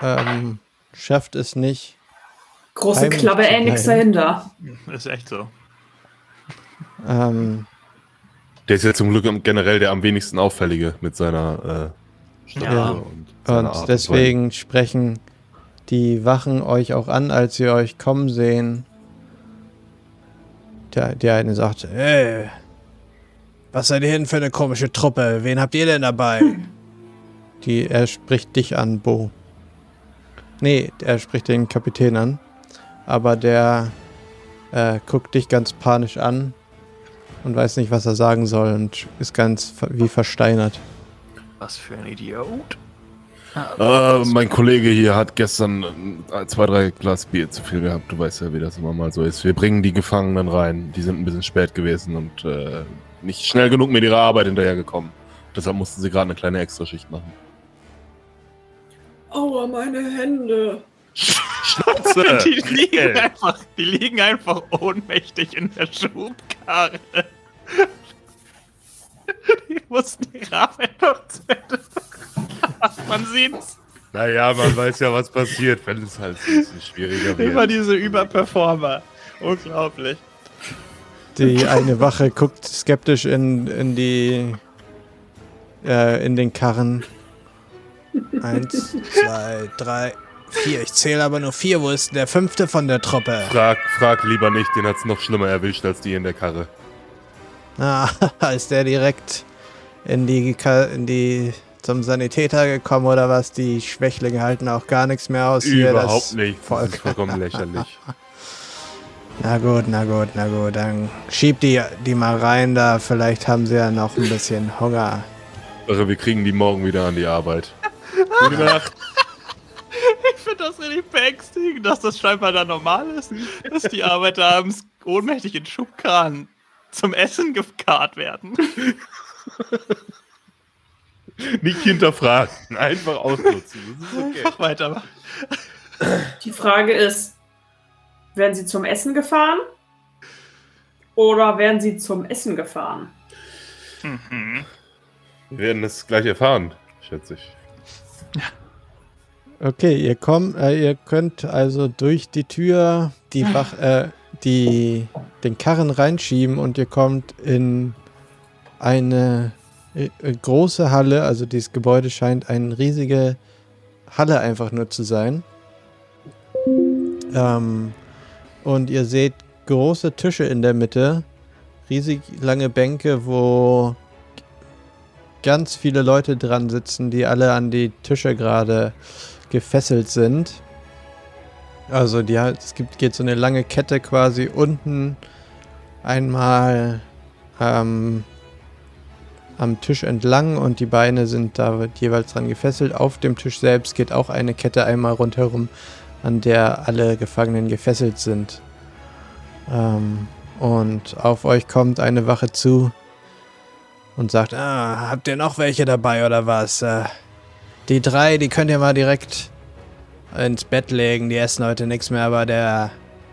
ähm, schafft es nicht. Große Klappe, ey, nix dahinter. Ist echt so. Ähm, Der ist ja zum Glück generell der am wenigsten auffällige mit seiner äh, Stimme Ja. und seiner und deswegen sprechen die Wachen euch auch an, als sie euch kommen sehen. Der, der eine sagt, hey, was seid ihr denn für eine komische Truppe? Wen habt ihr denn dabei? Die, er spricht dich an, Bo. Nee, er spricht den Kapitän an. Aber der äh, guckt dich ganz panisch an und weiß nicht, was er sagen soll und ist ganz wie versteinert. Was für ein Idiot. Äh, mein Kollege hier hat gestern äh, zwei, drei Glas Bier zu viel gehabt. Du weißt ja, wie das immer mal so ist. Wir bringen die Gefangenen rein. Die sind ein bisschen spät gewesen und äh, nicht schnell genug mit ihrer Arbeit hinterhergekommen. Deshalb mussten sie gerade eine kleine Extraschicht machen. Aua, meine Hände. Schnauze! Die liegen, Ey. einfach, die liegen einfach ohnmächtig in der Schubkarre. Die mussten die Rahmen noch zu Ende. Man sieht's. Naja, man weiß ja, was passiert, wenn es halt ein bisschen schwieriger Immer wird. diese Überperformer. Unglaublich. Die eine Wache guckt skeptisch in, in die äh, in den Karren. Eins, zwei, drei, vier. Ich zähle aber nur vier. Wo ist denn der fünfte von der Truppe? Frag, frag lieber nicht, den hat's noch schlimmer erwischt als die in der Karre. Ah, ist der direkt in die, in die zum Sanitäter gekommen oder was? Die Schwächlinge halten auch gar nichts mehr aus. hier, das Überhaupt nicht. Das Volk. ist vollkommen lächerlich. Na gut, na gut, na gut. Dann schieb die, die mal rein da. Vielleicht haben sie ja noch ein bisschen Hunger. Also wir kriegen die morgen wieder an die Arbeit. Gute Nacht. Ich finde das richtig beängstigend, dass das scheinbar da normal ist, dass die Arbeiter abends ohnmächtig in Schubkarren zum Essen gekarrt werden. Nicht hinterfragen, einfach ausnutzen. Das ist okay. Einfach weitermachen. Die Frage ist, werden sie zum Essen gefahren? Oder werden sie zum Essen gefahren? Mhm. Wir werden es gleich erfahren, schätze ich. Okay, ihr kommt, äh, ihr könnt also durch die Tür die Wach, äh, die, den Karren reinschieben und ihr kommt in eine äh, äh, große Halle. Also dieses Gebäude scheint eine riesige Halle einfach nur zu sein. Ähm, und ihr seht große Tische in der Mitte, riesig lange Bänke, wo ganz viele Leute dran sitzen, die alle an die Tische gerade gefesselt sind. Also die, es gibt, geht so eine lange Kette quasi unten einmal ähm, am Tisch entlang und die Beine sind da jeweils dran gefesselt. Auf dem Tisch selbst geht auch eine Kette einmal rundherum, an der alle Gefangenen gefesselt sind. Ähm, und auf euch kommt eine Wache zu und sagt, ah, habt ihr noch welche dabei oder was? Äh, die drei, die könnt ihr mal direkt ins Bett legen, die essen heute nichts mehr, aber der,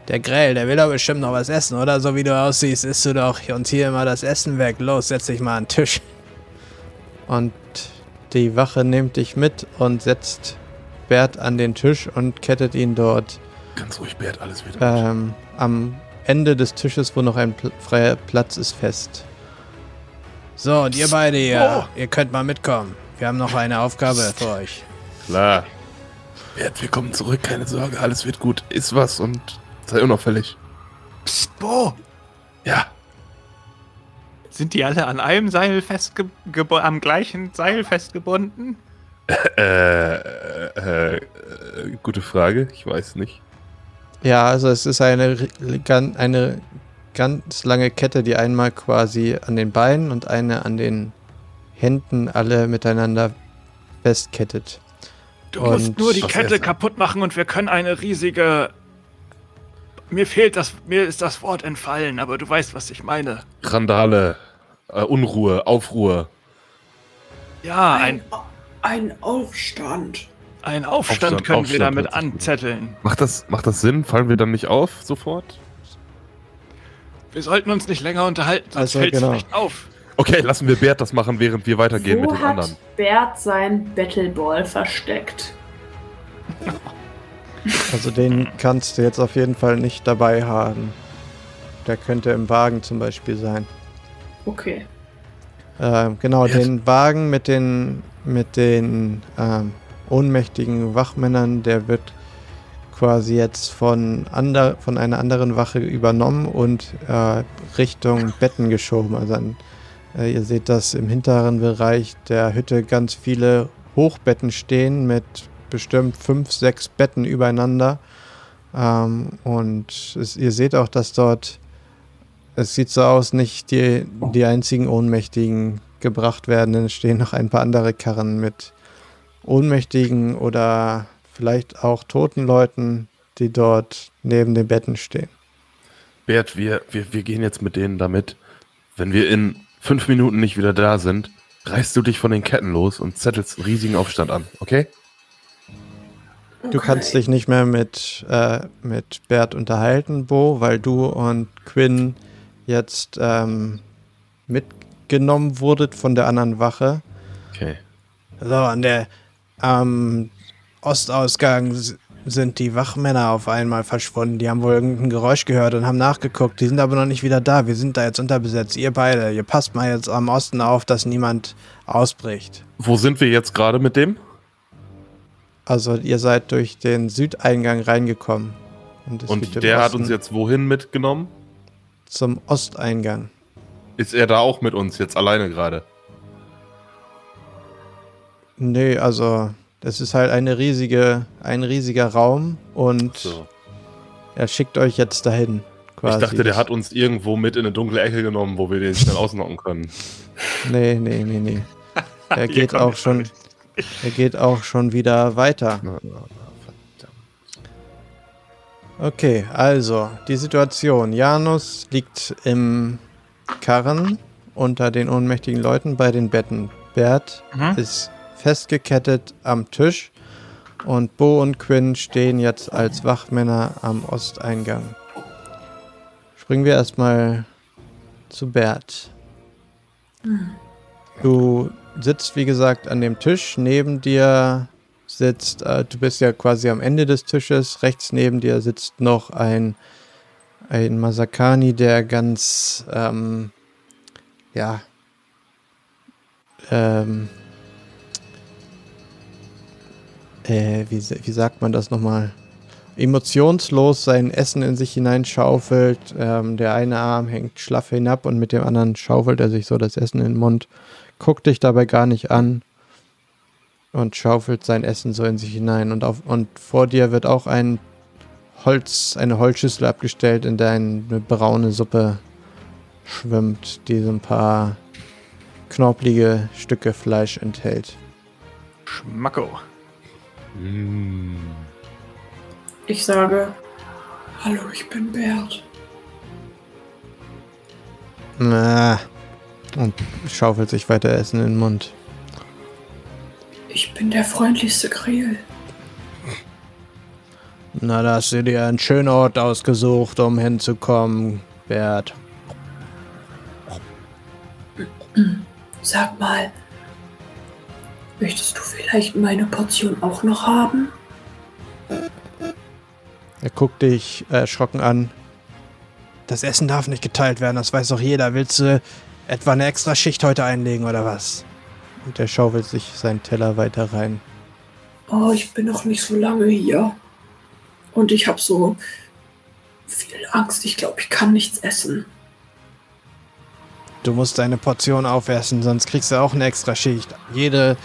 der Grell, der will doch bestimmt noch was essen, oder? So wie du aussiehst, isst du doch uns hier immer das Essen weg. Los, setz dich mal an den Tisch. Und die Wache nimmt dich mit und setzt Bert an den Tisch und kettet ihn dort Ganz ruhig, Bert, alles wird ähm, am Ende des Tisches, wo noch ein pl freier Platz ist, fest. So, und ihr beide hier, ihr könnt mal mitkommen. Wir haben noch eine Aufgabe für euch. Klar. Bert, wir kommen zurück, keine Sorge, alles wird gut. Iss was und sei unauffällig. Psst, Bo! Ja. Sind die alle an einem Seil festge am gleichen Seil festgebunden? Äh, äh, äh, gute Frage, ich weiß nicht. Ja, also es ist eine, eine ganz lange Kette, die einmal quasi an den Beinen und eine an den Händen alle miteinander festkettet. Du Und- musst nur die Kette kaputt machen und wir können eine riesige. Mir fehlt das, mir ist das Wort entfallen, aber du weißt, was ich meine. Randale, äh, Unruhe, Aufruhr. Ja, ein, ein Aufstand. ein Aufstand, Aufstand, können wir Aufstand damit gut an. anzetteln. Macht das, macht das Sinn? Fallen wir dann nicht auf sofort? Wir sollten uns nicht länger unterhalten, sonst Also, fällt's genau. nicht auf. Okay, lassen wir Bert das machen, während wir weitergehen Wo mit den hat anderen. Bert sein Battleball versteckt? Also den kannst du jetzt auf jeden Fall nicht dabei haben. Der könnte im Wagen zum Beispiel sein. Okay. Ähm, genau, Jetzt. den Wagen mit den, mit den ähm, ohnmächtigen Wachmännern, der wird quasi jetzt von, ander, von einer anderen Wache übernommen und äh, Richtung Betten geschoben. Also an, äh, ihr seht, dass im hinteren Bereich der Hütte ganz viele Hochbetten stehen mit bestimmt fünf, sechs Betten übereinander. Ähm, und es, ihr seht auch, dass dort es sieht so aus, nicht die, die einzigen Ohnmächtigen gebracht werden, denn es stehen noch ein paar andere Karren mit Ohnmächtigen oder vielleicht auch toten Leuten, die dort neben den Betten stehen. Bert, wir, wir, wir gehen jetzt mit denen damit. Wenn wir in fünf Minuten nicht wieder da sind, reißt du dich von den Ketten los und zettelst einen riesigen Aufstand an, okay? Du kannst dich nicht mehr mit, äh, mit Bert unterhalten, Bo, weil du und Quinn jetzt ähm, mitgenommen wurdet von der anderen Wache. Okay. So, an der am Ostausgang s- sind die Wachmänner auf einmal verschwunden. Die haben wohl irgendein Geräusch gehört und haben nachgeguckt. Die sind aber noch nicht wieder da. Wir sind da jetzt unterbesetzt. Ihr beide, ihr passt mal jetzt am Osten auf, dass niemand ausbricht. Wo sind wir jetzt gerade mit dem? Also ihr seid durch den Südeingang reingekommen. Und, Und der hat uns jetzt wohin mitgenommen? zum Osteingang. Ist er da auch mit uns jetzt alleine gerade? Nee, also das ist halt eine riesige, ein riesiger Raum und So. er schickt euch jetzt dahin. Quasi. Ich dachte, der hat uns irgendwo mit in eine dunkle Ecke genommen, wo wir den schnell ausnocken können. Nee, nee, nee, nee. Er geht auch schon. Er geht auch schon wieder weiter. Okay, also die Situation. Janus liegt im Karren unter den ohnmächtigen Leuten bei den Betten. Bert Mhm. ist festgekettet am Tisch und Bo und Quinn stehen jetzt als Wachmänner am Osteingang. Springen wir erstmal zu Bert. Du sitzt, wie gesagt, an dem Tisch. Neben dir sitzt, äh, du bist ja quasi am Ende des Tisches. Rechts neben dir sitzt noch ein, ein Masakani, der ganz, ähm, ja, ähm, äh, wie, wie sagt man das nochmal? Emotionslos sein Essen in sich hineinschaufelt. Ähm, der eine Arm hängt schlaff hinab und mit dem anderen schaufelt er sich so das Essen in den Mund. Guckt dich dabei gar nicht an und schaufelt sein Essen so in sich hinein. Und, auf, und vor dir wird auch ein Holz, eine Holzschüssel abgestellt, in der eine braune Suppe schwimmt, die so ein paar knorpelige Stücke Fleisch enthält. Schmacko. Mm. Ich sage, hallo, ich bin Bert. Na, und schaufelt sich weiter Essen in den Mund. Ich bin der freundlichste Kriel. Na, da hast du dir einen schönen Ort ausgesucht, um hinzukommen, Bert. Sag mal, möchtest du vielleicht meine Portion auch noch haben? Er guckt dich erschrocken an. Das Essen darf nicht geteilt werden, das weiß doch jeder. Willst du etwa eine extra Schicht heute einlegen oder was? Und er schaufelt sich seinen Teller weiter rein. Oh, ich bin noch nicht so lange hier. Und ich habe so viel Angst. Ich glaube, ich kann nichts essen. Du musst deine Portion aufessen, sonst kriegst du auch eine extra Schicht. Jede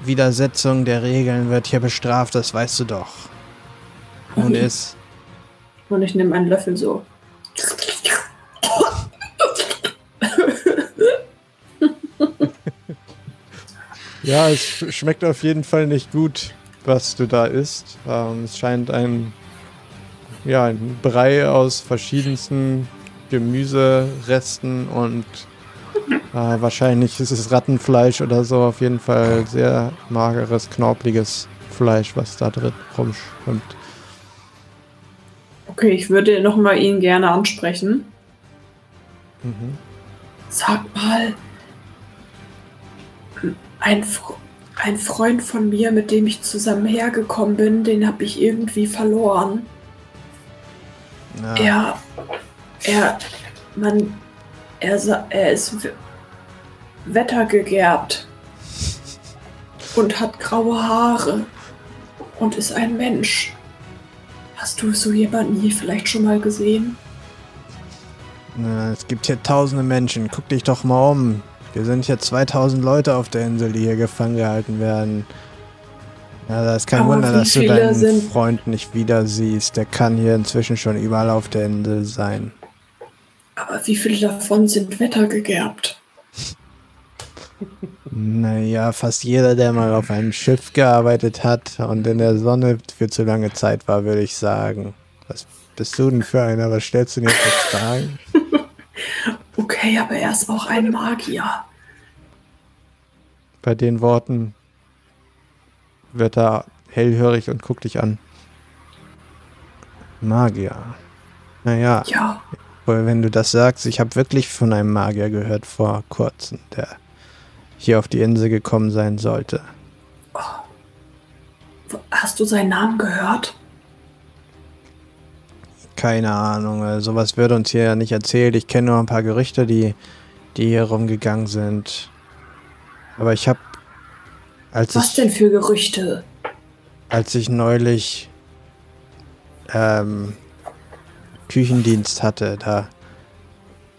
Widersetzung der Regeln wird hier bestraft, das weißt du doch. Und ist. Und ich nehme einen Löffel so. Ja, es sch- schmeckt auf jeden Fall nicht gut, was du da isst. Ähm, es scheint ein, ja, ein Brei aus verschiedensten Gemüseresten und äh, wahrscheinlich ist es Rattenfleisch oder so. Auf jeden Fall sehr mageres, knorpeliges Fleisch, was da drin rumschwimmt. Okay, ich würde nochmal ihn gerne ansprechen. Mhm. Sag mal, ein, ein Freund von mir, mit dem ich zusammen hergekommen bin, den habe ich irgendwie verloren. Ja, Er, er, man, er, er ist wettergegerbt und hat graue Haare und ist ein Mensch. Hast du so jemanden hier vielleicht schon mal gesehen? Na, es gibt hier tausende Menschen. Guck dich doch mal um. Wir sind hier 2000 Leute auf der Insel, die hier gefangen gehalten werden. Ja, da ist kein Aber Wunder, wie dass du deinen sind- Freund nicht wieder siehst. Der kann hier inzwischen schon überall auf der Insel sein. Aber wie viele davon sind wettergegerbt? Naja, fast jeder, der mal auf einem Schiff gearbeitet hat und in der Sonne für zu lange Zeit war, würde ich sagen. Was bist du denn für einer? Was stellst du dir für Fragen? Okay, aber er ist auch ein Magier. Bei den Worten wird er hellhörig und guckt dich an. Magier. Naja, Ja, wenn du das sagst, ich habe wirklich von einem Magier gehört vor kurzem, der hier auf die Insel gekommen sein sollte. hast du seinen Namen gehört? Keine Ahnung, äh, sowas wird uns hier ja nicht erzählt. Ich kenne nur ein paar Gerüchte, die, die hier rumgegangen sind. Aber ich habe, Was ich, denn für Gerüchte? als ich neulich ähm, Küchendienst hatte, da,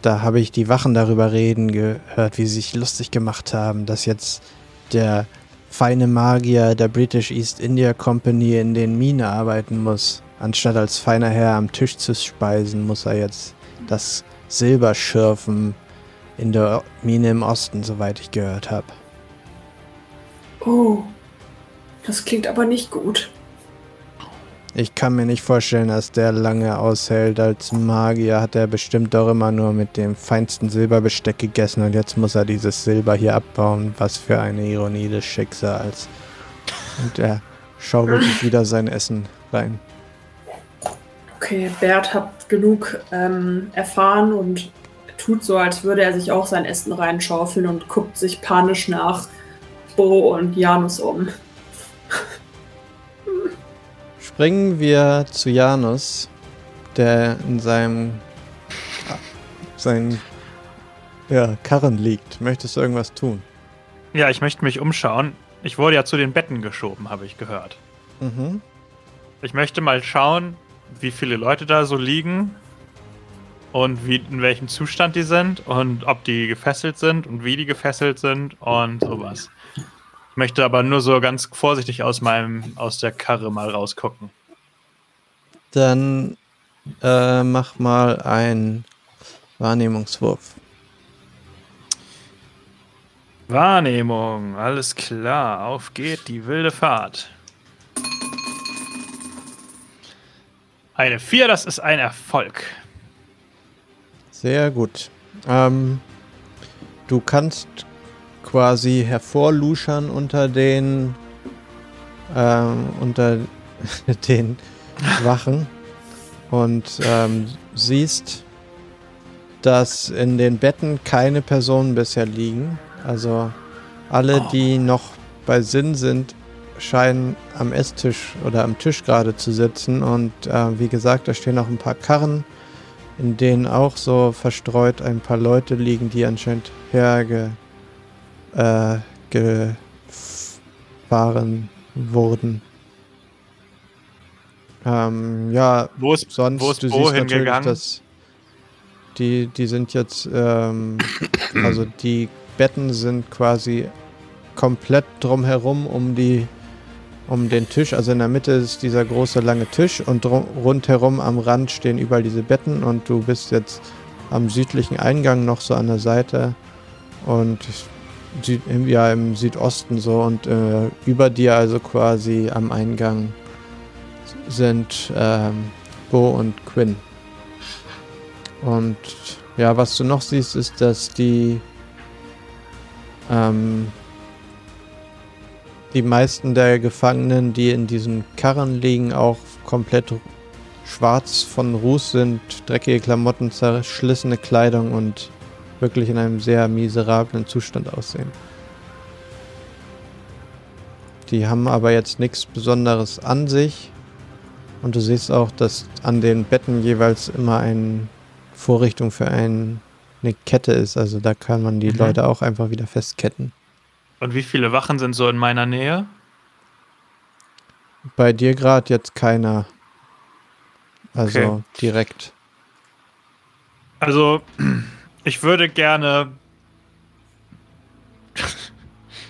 da habe ich die Wachen darüber reden gehört, wie sie sich lustig gemacht haben, dass jetzt der feine Magier der British East India Company in den Minen arbeiten muss. Anstatt als feiner Herr am Tisch zu speisen, muss er jetzt das Silber schürfen in der Mine im Osten, soweit ich gehört habe. Oh, das klingt aber nicht gut. Ich kann mir nicht vorstellen, dass der lange aushält. Als Magier hat er bestimmt doch immer nur mit dem feinsten Silberbesteck gegessen und jetzt muss er dieses Silber hier abbauen. Was für eine Ironie des Schicksals. Und er schaufelt sich wieder sein Essen rein. Okay, Bert hat genug ähm, erfahren und tut so, als würde er sich auch sein Essen reinschaufeln und guckt sich panisch nach Bo und Janus um. Springen wir zu Janus, der in seinem seinen ja, Karren liegt. Möchtest du irgendwas tun? Ja, ich möchte mich umschauen. Ich wurde ja zu den Betten geschoben, habe ich gehört. Mhm. Ich möchte mal schauen, wie viele Leute da so liegen und wie, in welchem Zustand die sind und ob die gefesselt sind und wie die gefesselt sind und sowas. Ich möchte aber nur so ganz vorsichtig aus meinem aus der Karre mal rausgucken. Dann äh, mach mal einen Wahrnehmungswurf. Wahrnehmung, alles klar. Auf geht die wilde Fahrt. Eine 4, das ist ein Erfolg. Sehr gut. Ähm, du kannst quasi hervorluschern unter den ähm, unter den Wachen und ähm, siehst, dass in den Betten keine Personen bisher liegen. Also alle, die noch bei Sinn sind, scheinen am Esstisch oder am Tisch gerade zu sitzen. Und äh, wie gesagt, da stehen auch ein paar Karren, in denen auch so verstreut ein paar Leute liegen, die anscheinend herge äh, wurden. Ähm, ja, Wo ist, sonst wo ist du Bo siehst hingegangen? dass die, die sind jetzt, ähm, also die Betten sind quasi komplett drumherum um die, um den Tisch. Also in der Mitte ist dieser große lange Tisch und rundherum am Rand stehen überall diese Betten und du bist jetzt am südlichen Eingang noch so an der Seite und im- ja im Südosten so und äh, über dir also quasi am Eingang sind ähm, Bo und Quinn. Und ja, was du noch siehst, ist, dass die ähm, die meisten der Gefangenen, die in diesen Karren liegen, auch komplett schwarz von Ruß sind, dreckige Klamotten, zerschlissene Kleidung und wirklich in einem sehr miserablen Zustand aussehen. Die haben aber jetzt nichts Besonderes an sich. Und du siehst auch, dass an den Betten jeweils immer eine Vorrichtung für ein, eine Kette ist. Also da kann man die Mhm. Leute auch einfach wieder festketten. Und wie viele Wachen sind so in meiner Nähe? Bei dir gerade jetzt keiner. Also Okay. direkt. Also, ich würde gerne.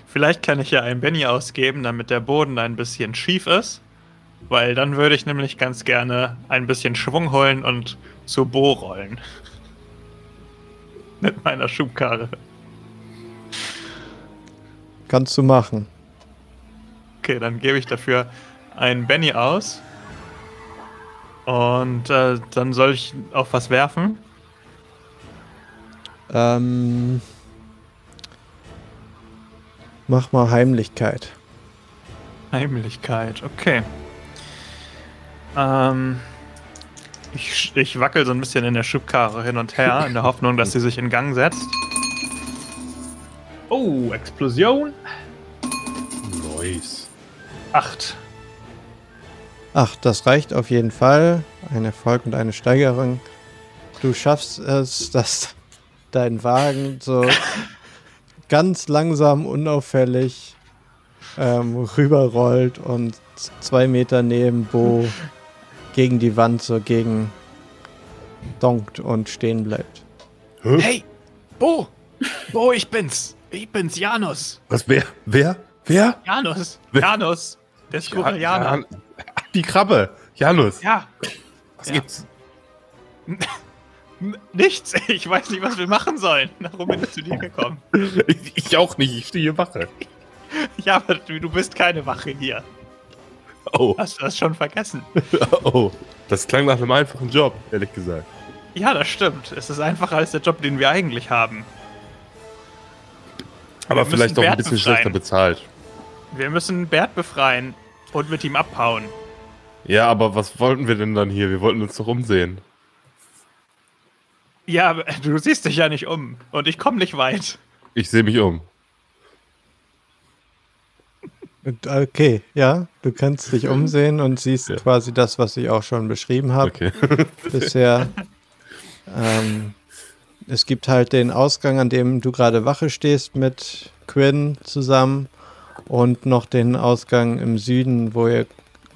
Vielleicht kann ich ja einen Benny ausgeben, damit der Boden ein bisschen schief ist. Weil dann würde ich nämlich ganz gerne ein bisschen Schwung holen und zu Bo rollen. Mit meiner Schubkarre. Kannst du machen. Okay, dann gebe ich dafür einen Benny aus. Und äh, dann soll ich auf was werfen. Ähm, mach mal Heimlichkeit. Heimlichkeit, okay. Ähm, ich, ich wackel so ein bisschen in der Schubkarre hin und her, in der Hoffnung, dass sie sich in Gang setzt. Oh, Explosion. Nice. Acht. Ach, das reicht auf jeden Fall. Ein Erfolg und eine Steigerung. Du schaffst es, dass dein Wagen so ganz langsam, unauffällig ähm, rüberrollt und zwei Meter neben Bo gegen die Wand so gegen donkt und stehen bleibt. Hey, Bo! Bo, ich bin's. Ich bin's, Janus. Was, wer? Wer? Wer? Janus. Wer- Janus. Der Skurrilianer. Jan- Die Krabbe. Janus. Ja. Was ja. gibt's? Nichts. Ich weiß nicht, was wir machen sollen. Darum bin ich zu dir gekommen. Ich, ich auch nicht. Ich stehe hier Wache. Ja, aber du, du bist keine Wache hier. Oh. Hast du das schon vergessen? Oh. Das klang nach einem einfachen Job, ehrlich gesagt. Ja, das stimmt. Es ist einfacher als der Job, den wir eigentlich haben. Aber vielleicht auch ein bisschen befreien. schlechter bezahlt. Wir müssen Bert befreien und mit ihm abhauen. Ja, aber was wollten wir denn dann hier? Wir wollten uns doch umsehen. Ja, aber du siehst dich ja nicht um. Und ich komme nicht weit. Ich sehe mich um. Okay, ja, du kannst dich umsehen und siehst Ja. quasi das, was ich auch schon beschrieben habe. Okay. bisher. ähm, es gibt halt den Ausgang, an dem du gerade Wache stehst mit Quinn zusammen und noch den Ausgang im Süden, wo ihr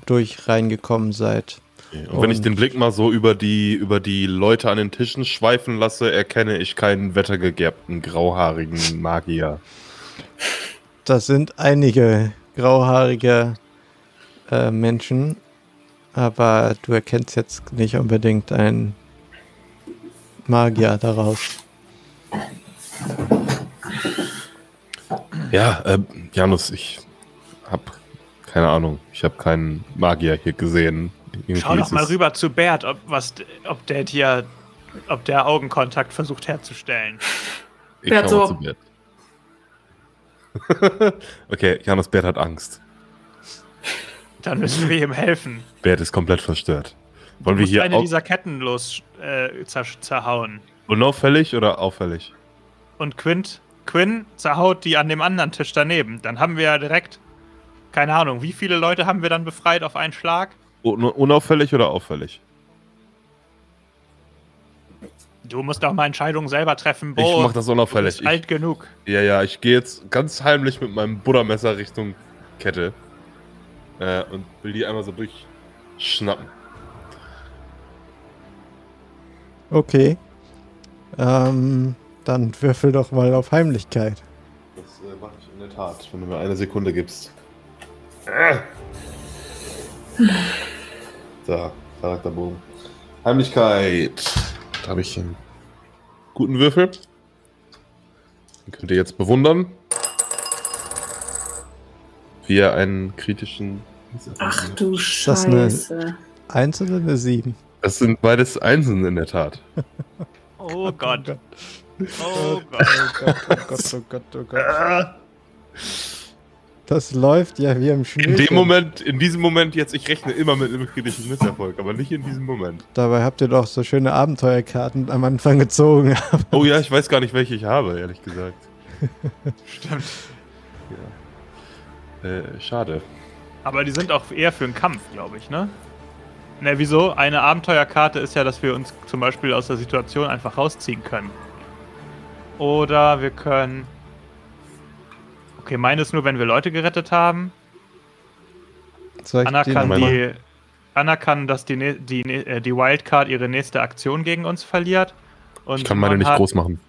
durch reingekommen seid. Und wenn ich Und- den Blick mal so über die, über die Leute an den Tischen schweifen lasse, erkenne ich keinen wettergegerbten, grauhaarigen Magier. Das sind einige grauhaarige äh, Menschen. aber du erkennst jetzt nicht unbedingt einen Magier daraus. Ja, äh, Janus, ich hab keine Ahnung. Ich habe keinen Magier hier gesehen. Irgendwie Schau doch mal rüber zu Bert, ob, was, ob der dir, ob der Augenkontakt versucht herzustellen. Ich Bert so. zu Bert. okay, Janus Bert hat Angst. Dann müssen wir ihm helfen. Bert ist komplett verstört. Wollen Du wir hier eine dieser Ketten los äh, zer zerhauen. unauffällig oder auffällig? Und Quint, Quinn zerhaut die an dem anderen Tisch daneben. Dann haben wir ja direkt, keine Ahnung, wie viele Leute haben wir dann befreit auf einen Schlag? Un unauffällig oder auffällig? Du musst auch mal Entscheidungen selber treffen, ich Bo. mach das du unauffällig. bist Ich, alt genug. ja, ja, ich gehe jetzt ganz heimlich mit meinem Buddha-Messer Richtung Kette. Äh, und will die einmal so durchschnappen. Okay. Ähm, dann würfel doch mal auf Heimlichkeit. Das äh, mache ich in der Tat, wenn du mir eine Sekunde gibst. Ah. So, Charakterbogen. Heimlichkeit. Da habe ich einen guten Würfel. Den könnt ihr jetzt bewundern. Wie er einen kritischen. Ach du das eine- Scheiße. Eins oder eine Sieben? Das sind beides Einsen in der Tat. Oh Gott. Oh Oh Gott. Gott, oh Gott, oh Gott, oh Gott. Das läuft ja wie im Schnee. In dem Moment, in diesem Moment jetzt, ich rechne immer mit einem kritischen Misserfolg, aber nicht in diesem Moment. Dabei habt ihr doch so schöne Abenteuerkarten am Anfang gezogen. Oh ja, ich weiß gar nicht, welche ich habe, ehrlich gesagt. Stimmt. Äh, schade. Aber die sind auch eher für den Kampf, glaube ich, ne? Ne, wieso? Eine Abenteuerkarte ist ja, dass wir uns zum Beispiel aus der Situation einfach rausziehen können. Oder wir können. Okay, meine ist nur, wenn wir Leute gerettet haben. Anna kann, die, Anna kann, dass die, ne- die, ne- äh, die Wildcard ihre nächste Aktion gegen uns verliert. Und Ich kann meine nicht hat- groß machen.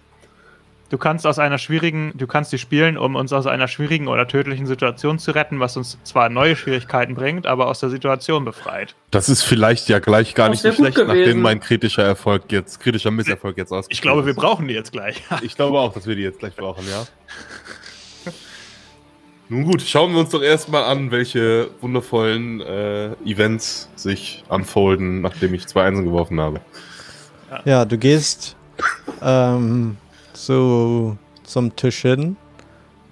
Du kannst aus einer schwierigen, du kannst die spielen, um uns aus einer schwierigen oder tödlichen Situation zu retten, was uns zwar neue Schwierigkeiten bringt, aber aus der Situation befreit. Das ist vielleicht ja gleich gar Das nicht so schlecht, gewesen. nachdem mein kritischer Erfolg jetzt, kritischer Misserfolg jetzt ausgeführt Ich glaube, wir ist. brauchen die jetzt gleich. Ich glaube auch, dass wir die jetzt gleich brauchen, ja. Nun gut, schauen wir uns doch erstmal an, welche wundervollen äh, Events sich unfolden, nachdem ich zwei Einsen geworfen habe. Ja, du gehst ähm, zu, zum Tisch hin,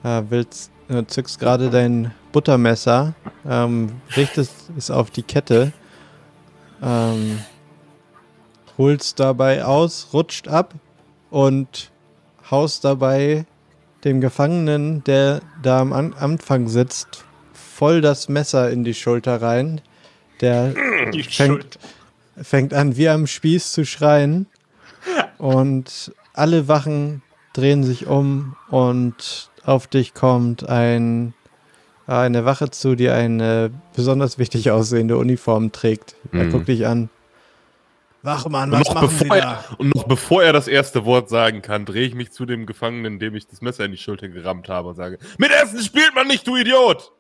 äh, willst, äh, zückst gerade dein Buttermesser, ähm, richtest es auf die Kette, ähm, holst dabei aus, rutscht ab und haust dabei dem Gefangenen, der da am An Anfang sitzt, voll das Messer in die Schulter rein. Der Fängt- fängt an wie am Spieß zu schreien. Und alle Wachen drehen sich um und auf dich kommt ein eine Wache zu, die eine besonders wichtig aussehende Uniform trägt. Er Mhm. guckt dich an. Wachmann, was machen Sie bevor da? er, und noch bevor er das erste Wort sagen kann, drehe ich mich zu dem Gefangenen, dem ich das Messer in die Schulter gerammt habe und sage: Mit Essen spielt man nicht, du Idiot!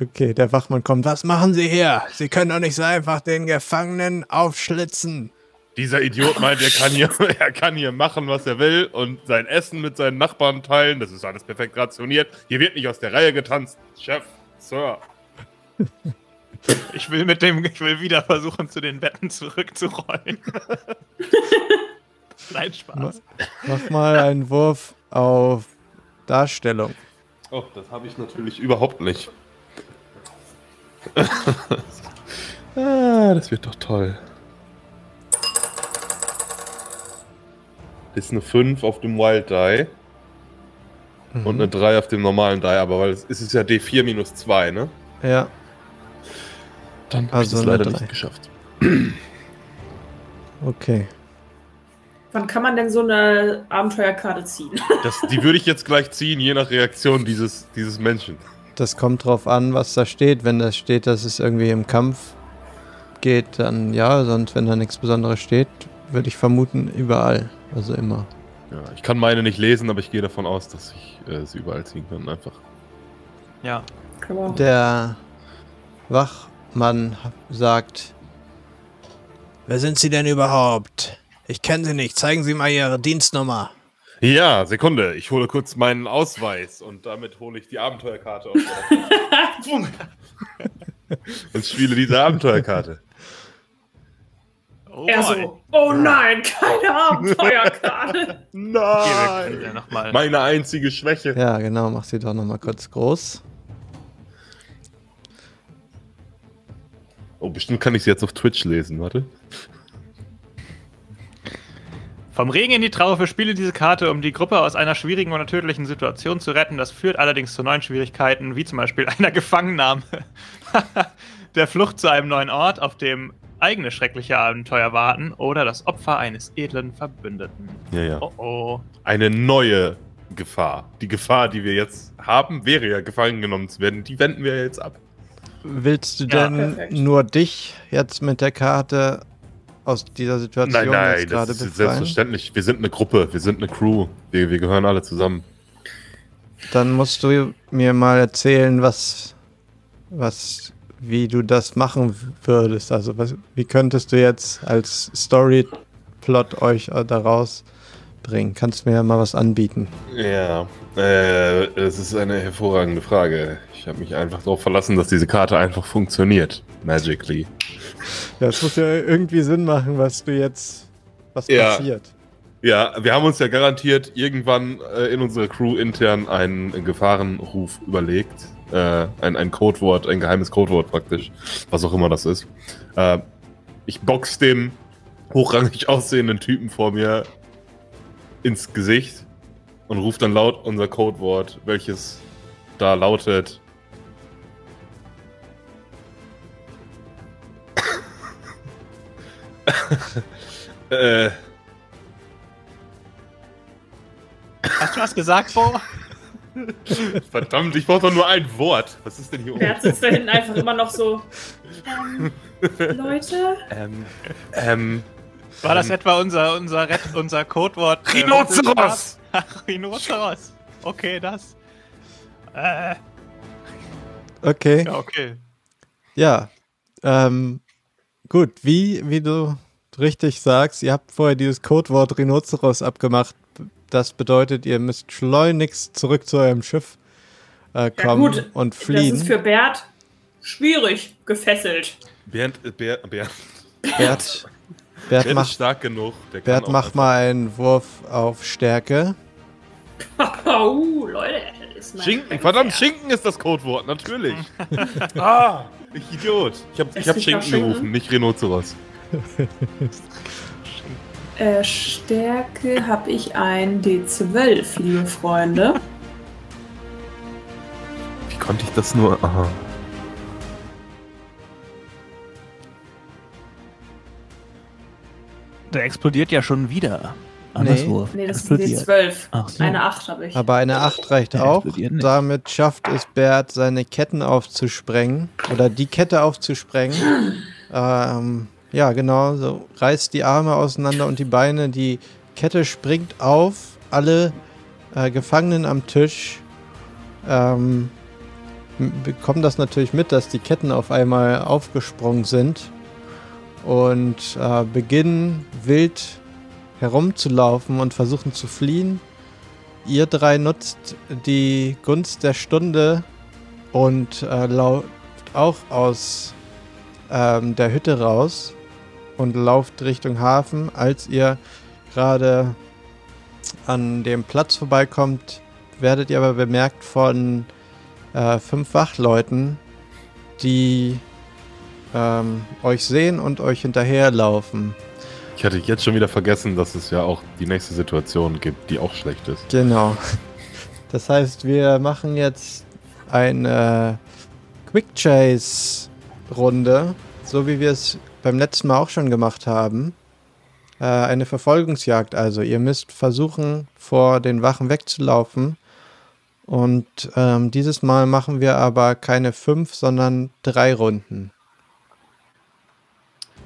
Okay, der Wachmann kommt. Was machen Sie hier? Sie können doch nicht so einfach den Gefangenen aufschlitzen. Dieser Idiot meint, er kann, hier, er kann hier machen, was er will und sein Essen mit seinen Nachbarn teilen. Das ist alles perfekt rationiert. Hier wird nicht aus der Reihe getanzt. Chef, Sir. Ich will mit dem, ich will wieder versuchen, zu den Betten zurückzurollen. Nein, Spaß. Mach mal einen Wurf auf Darstellung. Oh, das habe ich natürlich überhaupt nicht. ah, das wird doch toll. Ist eine 5 auf dem Wild Die und eine 3 auf dem normalen Die, aber weil es es ist ja D4 minus 2, ne? Ja, Dann habe Also ich das leider nicht geschafft. okay. Wann kann man denn so eine Abenteuerkarte ziehen? Das, die würde ich jetzt gleich ziehen, je nach Reaktion dieses, dieses Menschen. Das kommt drauf an, was da steht. Wenn da steht, dass es irgendwie im Kampf geht, dann ja. Sonst, wenn da nichts Besonderes steht, würde ich vermuten, überall. Also immer. Ja, ich kann meine nicht lesen, aber ich gehe davon aus, dass ich äh, sie überall ziehen kann, einfach. Ja. Der Wachmann sagt, Wer sind Sie denn überhaupt? Ich kenne Sie nicht. Zeigen Sie mal Ihre Dienstnummer. Ja, Sekunde. Ich hole kurz meinen Ausweis und damit hole ich die Abenteuerkarte auf. und spiele diese Abenteuerkarte. Oh, Er so, oh nein, keine Abenteuerkarte. Nein! Ja. Meine einzige Schwäche. Ja, genau. Mach sie doch nochmal kurz groß. Oh, bestimmt kann ich sie jetzt auf Twitch lesen. Warte. Vom Regen in die Traufe spiele diese Karte, um die Gruppe aus einer schwierigen oder tödlichen Situation zu retten. Das führt allerdings zu neuen Schwierigkeiten, wie zum Beispiel einer Gefangennahme, der Flucht zu einem neuen Ort, auf dem eigene schreckliche Abenteuer warten oder das Opfer eines edlen Verbündeten. Ja, ja. Oh oh. Eine neue Gefahr. Die Gefahr, die wir jetzt haben, wäre ja gefangen genommen zu werden. Die wenden wir jetzt ab. Willst du Ja, denn perfekt. nur dich jetzt mit der Karte aus dieser Situation Nein, nein, jetzt das gerade ist befreien? selbstverständlich. Wir sind eine Gruppe, wir sind eine Crew. Wir, wir gehören alle zusammen. Dann musst du mir mal erzählen, was, was, wie du das machen würdest. Also was, wie könntest du jetzt als Storyplot euch äh, daraus bringen? Kannst du mir ja mal was anbieten? Ja, äh, es ist eine hervorragende Frage. Ich habe mich einfach darauf verlassen, dass diese Karte einfach funktioniert. Magically. Ja, es muss ja irgendwie Sinn machen, was du jetzt, was Ja. passiert. Ja, wir haben uns ja garantiert irgendwann äh, in unserer Crew intern einen Gefahrenruf überlegt. Äh, ein, ein Codewort, ein geheimes Codewort praktisch. Was auch immer das ist. Äh, ich box dem hochrangig aussehenden Typen vor mir ins Gesicht und rufe dann laut unser Codewort, welches da lautet. äh, Hast du was gesagt, Bo? Verdammt, ich brauche doch nur ein Wort. Was ist denn hier oben? Bert sitzt da hinten einfach immer noch so. Ähm, Leute? Ähm, ähm, War das etwa unser, unser, Ret unser Codewort? äh, Rhinoceros! Ach, Rhinoceros. Okay, das. Äh, Okay. ja, okay. Ja, ähm, gut, wie, wie du richtig sagst, ihr habt vorher dieses Codewort Rhinoceros abgemacht. Das bedeutet, ihr müsst schleunigst zurück zu eurem Schiff äh, Ja, kommen gut. und Das fliehen. ist für Bert schwierig gefesselt. Bernd, äh, Bernd, Bernd, Bert, Bert, Bernd ist mach, stark genug. Der kann Bert auch mach einfach- mal einen Wurf auf Stärke. Oh, Leute. das Schinken, verdammt, Schinken ist das Codewort, natürlich. ah, ich Idiot. Ich habe hab Schinken? gerufen, nicht Rhinoceros. Äh, Stärke habe ich ein D12, liebe Freunde. Wie konnte ich das nur? Aha. Der explodiert ja schon wieder. Nee. Anderswo. Nee, das ist ein explodiert. D12. Ach so. Eine 8 habe ich. Aber eine 8 reicht Der auch. Damit schafft es Bert, seine Ketten aufzusprengen. Oder die Kette aufzusprengen. ähm, ja, genau. So reißt die Arme auseinander und die Beine. Die Kette springt auf. Alle äh, Gefangenen am Tisch ähm, bekommen das natürlich mit, dass die Ketten auf einmal aufgesprungen sind. Und äh, beginnen wild herumzulaufen und versuchen zu fliehen. Ihr drei nutzt die Gunst der Stunde und äh, lauft auch aus ähm, der Hütte raus und lauft Richtung Hafen. Als ihr gerade an dem Platz vorbeikommt, werdet ihr aber bemerkt von äh, fünf Wachleuten, die ähm, euch sehen und euch hinterherlaufen. Ich hatte jetzt schon wieder vergessen, dass es ja auch die nächste Situation gibt, die auch schlecht ist. Genau. Das heißt, wir machen jetzt eine Quick Chase Runde, so wie wir es beim letzten Mal auch schon gemacht haben. Äh, eine Verfolgungsjagd also. Ihr müsst versuchen, vor den Wachen wegzulaufen. Und ähm, dieses Mal machen wir aber keine fünf, sondern drei Runden.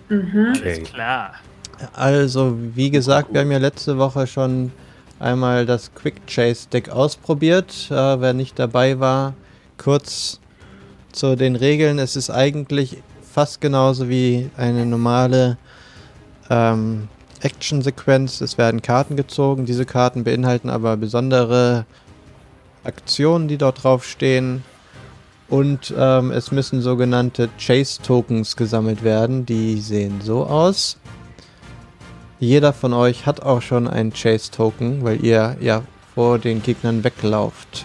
Mhm. Okay. Klar. Also, wie gesagt, wir haben ja letzte Woche schon einmal das Quick Chase Deck ausprobiert. Äh, wer nicht dabei war, kurz zu den Regeln. Es ist eigentlich fast genauso wie eine normale ähm, Action-Sequenz. Es werden Karten gezogen. Diese Karten beinhalten aber besondere Aktionen, die dort drauf stehen. Und ähm, es müssen sogenannte Chase-Tokens gesammelt werden. Die sehen so aus. Jeder von euch hat auch schon einen Chase-Token, weil ihr ja vor den Gegnern weglauft.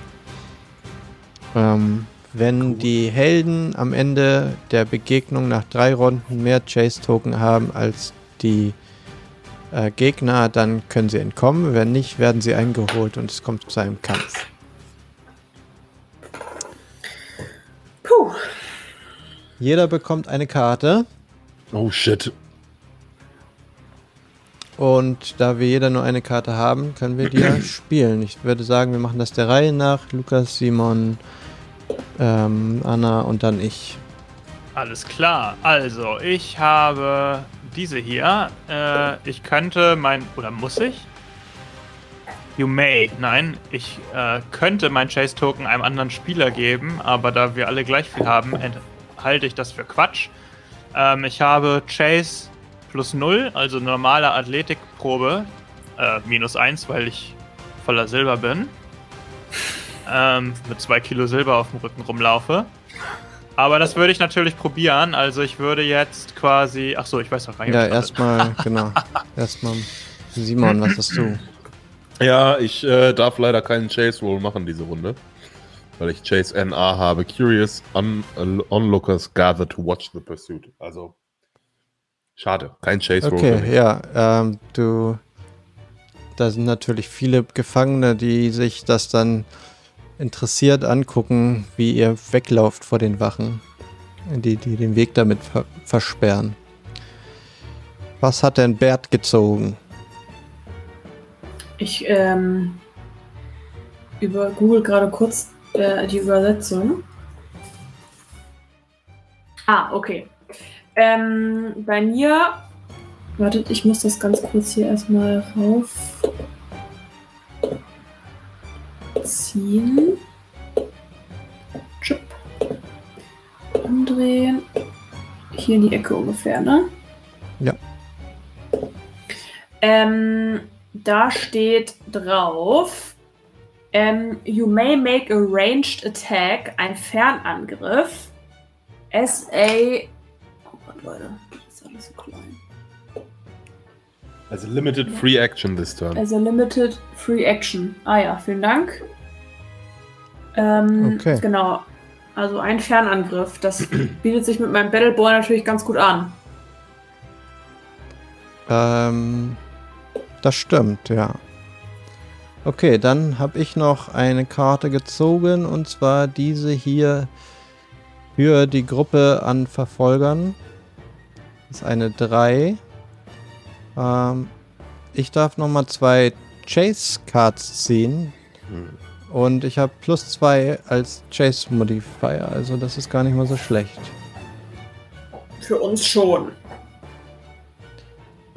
Ähm, wenn die Helden am Ende der Begegnung nach drei Runden mehr Chase-Token haben als die äh, Gegner, dann können sie entkommen. Wenn nicht, werden sie eingeholt und es kommt zu einem Kampf. Puh. Jeder bekommt eine Karte Oh shit. und da wir jeder nur eine Karte haben, können wir die ja spielen. Ich würde sagen, wir machen das der Reihe nach. Lukas, Simon, ähm, Anna und dann ich. Alles klar. Also, ich habe diese hier. Äh, ich könnte mein. Oder muss ich? You may. Nein, ich äh, könnte mein Chase-Token einem anderen Spieler geben, aber da wir alle gleich viel haben, halte ich das für Quatsch. Ähm, ich habe Chase plus 0, also normale Athletikprobe, äh, minus 1, weil ich voller Silber bin. Ähm, mit 2 Kilo Silber auf dem Rücken rumlaufe. Aber das würde ich natürlich probieren. Also ich würde jetzt quasi. Ach so, ich weiß noch gar nicht. Ja, erstmal, genau. Erstmal Simon, was hast du? Ja, ich äh, darf leider keinen Chase Roll machen diese Runde. Weil ich Chase NA habe. Curious on Onlookers gather to watch the pursuit. Also. Schade, kein Chase Roll. Okay, ja, ähm, du. Da sind natürlich viele Gefangene, die sich das dann interessiert angucken, wie ihr weglauft vor den Wachen. Die, die den Weg damit ver versperren. Was hat denn Bert gezogen? Ich ähm, über Google gerade kurz äh, die Übersetzung. Ah, okay. Ähm, bei mir, wartet, ich muss das ganz kurz hier erstmal rauf ziehen. Tschüpp. Umdrehen. Hier in die Ecke ungefähr, ne? Ja. Ähm, da steht drauf, ähm, you may make a ranged attack, ein Fernangriff. SA. Oh Gott, Leute, das ist alles so klein. Also Limited Free Action this turn. Also Limited Free Action. Ah ja, vielen Dank. Ähm, Okay. Genau. Also ein Fernangriff. Das bietet sich mit meinem Battleboy natürlich ganz gut an. Ähm, das stimmt, ja. Okay, dann habe ich noch eine Karte gezogen und zwar diese hier für die Gruppe an Verfolgern. Das ist eine 3. Ähm, ich darf nochmal zwei Chase Cards ziehen und ich habe plus 2 als Chase Modifier, also das ist gar nicht mal so schlecht. Für uns schon.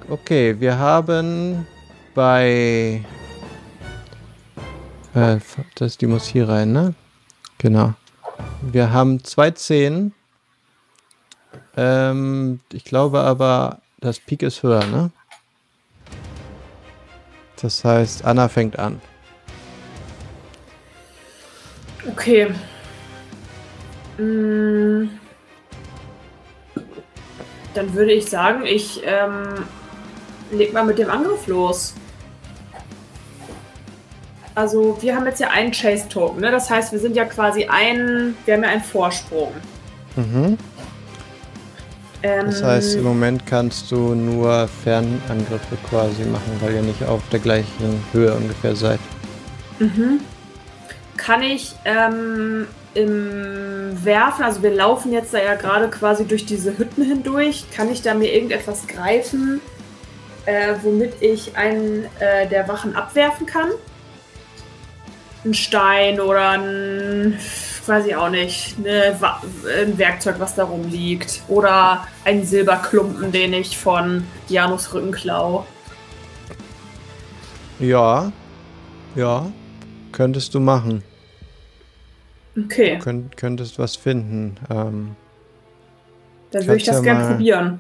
Okay, wir haben bei. Äh, das, die muss hier rein, ne? Genau. Wir haben zwei Zehn. Ähm, ich glaube aber, das Peak ist höher, ne? Das heißt, Anna fängt an. Okay. Mm. Dann würde ich sagen, ich ähm, leg mal mit dem Angriff los. Also, wir haben jetzt ja einen Chase-Token, ne? Das heißt, wir sind ja quasi ein. Wir haben ja einen Vorsprung. Mhm. Das heißt, im Moment kannst du nur Fernangriffe quasi machen, weil ihr nicht auf der gleichen Höhe ungefähr seid. Mhm. Kann ich ähm, im Werfen, also wir laufen jetzt da ja gerade quasi durch diese Hütten hindurch, kann ich da mir irgendetwas greifen, äh, womit ich einen äh, der Wachen abwerfen kann? Ein Stein oder ein, weiß ich auch nicht, eine, ein Werkzeug, was da rumliegt. Oder einen Silberklumpen, den ich von Janus Rücken klau. Ja, ja, könntest du machen. Okay, Könnt, könntest was finden. Ähm, dann würde ich das ja gern mal- probieren.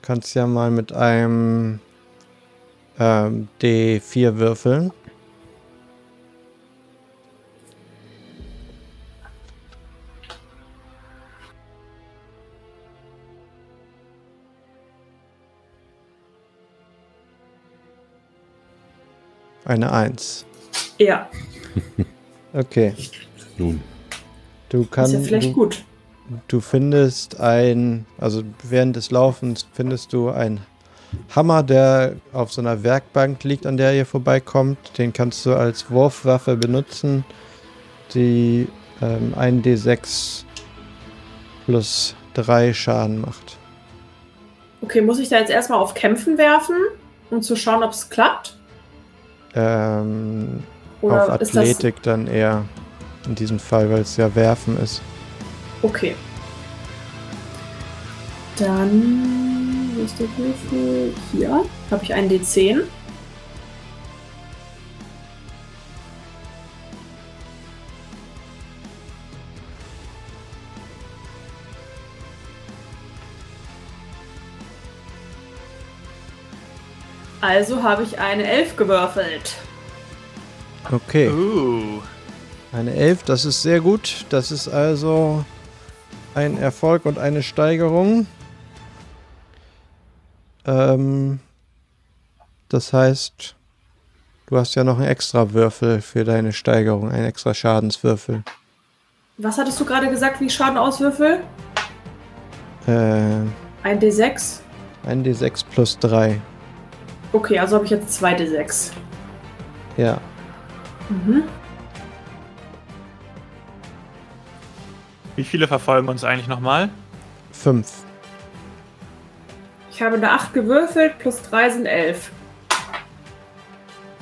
kannst ja mal mit einem ähm, D4 würfeln. Eine Eins. Ja, Okay. Nun. Du kannst. ist ja vielleicht du, gut. Du findest ein, also während des Laufens findest du einen Hammer, der auf so einer Werkbank liegt, an der ihr vorbeikommt. Den kannst du als Wurfwaffe benutzen, die ähm, 1d6 plus 3 Schaden macht. Okay, muss ich da jetzt erstmal auf Kämpfen werfen, um zu schauen, ob es klappt? Ähm, auf. Athletik dann eher in diesem Fall, weil es ja Werfen ist. Okay. Dann. Ist der Würfel? Hier. Habe ich einen D10. Also habe ich eine Elf gewürfelt. Okay. Uh. Eine 11, das ist sehr gut. Das ist also ein Erfolg und eine Steigerung. Ähm, das heißt, du hast ja noch einen extra Würfel für deine Steigerung, einen extra Schadenswürfel. Was hattest du gerade gesagt, wie ich Schaden auswürfel? Äh, Ein D6. ein D6 plus 3. Okay, also habe ich jetzt zwei D6. Ja. Mhm. Wie viele verfolgen uns eigentlich nochmal? 5. Ich habe eine 8 gewürfelt, plus 3 sind 11.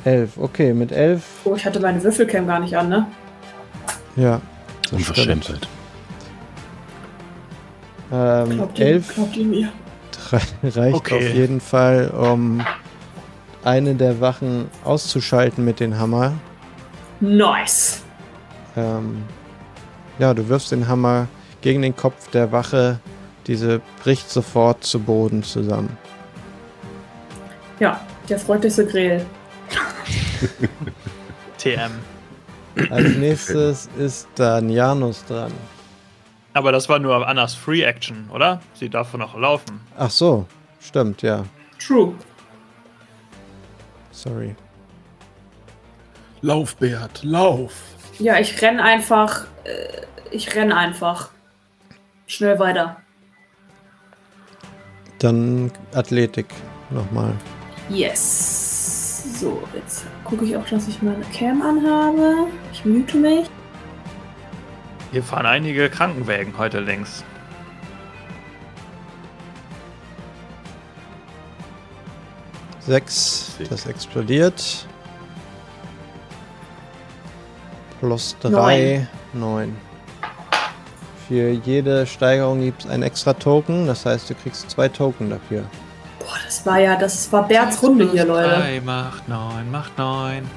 11. Okay, mit 11. Oh, ich hatte meine Würfelcam gar nicht an, ne? Ja. Unverschämtheit. Ähm, Glaubt ihr, 11 glaubt ihr mir? reicht Okay. auf jeden Fall, um eine der Wachen auszuschalten mit dem Hammer. Nice. Ähm, ja, du wirfst den Hammer gegen den Kopf der Wache. Diese bricht sofort zu Boden zusammen. Ja, der freundlichste Grill. TM. Als nächstes ist dann Janus dran. Aber das war nur Annas Free Action, oder? Sie darf noch laufen. Ach so, stimmt, ja. True sorry. Lauf, Bert, lauf! Ja, ich renn einfach. Äh, ich renn einfach. Schnell weiter. Dann Athletik nochmal. Yes. So, jetzt gucke ich auch, dass ich meine Cam anhabe. Ich mute mich. Hier fahren einige Krankenwägen heute längs. 6. Das explodiert. Plus 3. 9. Für jede Steigerung gibt es einen extra Token. Das heißt, du kriegst zwei Token dafür. Boah, das war ja, das war Berts Runde hier, Leute. 3 macht 9, macht 9.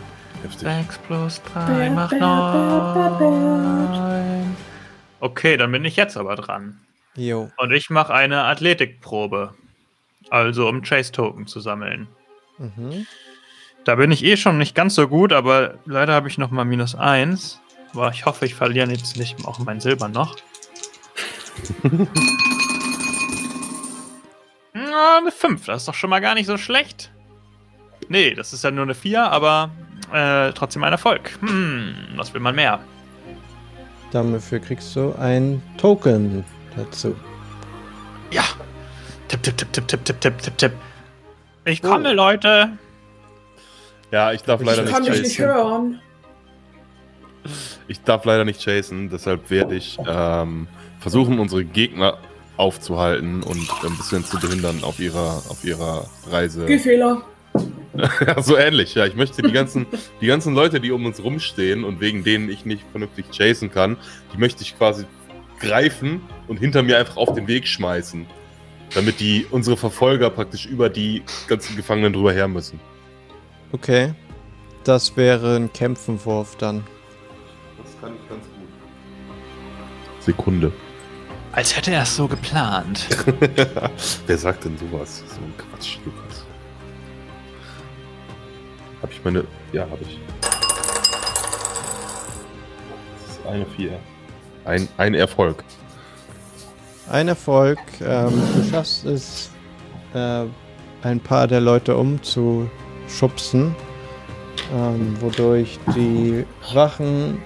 6 plus 3 macht 9. Okay, dann bin ich jetzt aber dran. Jo. Und ich mache eine Athletikprobe. Also um Chase Token zu sammeln. Mhm. Da bin ich eh schon nicht ganz so gut, aber leider habe ich noch mal minus 1. Aber ich hoffe, ich verliere jetzt nicht auch mein Silber noch. Na, eine 5, das ist doch schon mal gar nicht so schlecht. Nee, das ist ja nur eine 4, aber äh, trotzdem ein Erfolg. Hm, was will man mehr? Dafür kriegst du ein Token dazu. Ja. Tipp, tipp, tipp, tipp, tipp, tipp, tipp, tipp, tipp. Ich komme, Leute. Ja, ich darf leider Ich kann nicht mich nicht chasen. hören. Ich darf leider nicht chasen, deshalb werde ich ähm, versuchen, unsere Gegner aufzuhalten und ein bisschen zu behindern auf ihrer, auf ihrer Reise. Gehfehler. Ja, so ähnlich, ja. Ich möchte die ganzen, die ganzen Leute, die um uns rumstehen und wegen denen ich nicht vernünftig chasen kann, die möchte ich quasi greifen und hinter mir einfach auf den Weg schmeißen. Damit die unsere Verfolger praktisch über die ganzen Gefangenen drüber her müssen. Okay. Das wäre ein Kämpfenwurf dann. Das kann ich ganz gut. Sekunde. Als hätte er es so geplant. Wer sagt denn sowas? So ein Quatsch, Lukas. Hab ich meine. Ja, hab ich. Das ist eine Vier. Ein, ein Erfolg. Ein Erfolg. Ähm, du schaffst es, äh, ein paar der Leute umzuschubsen, ähm, wodurch die Wachen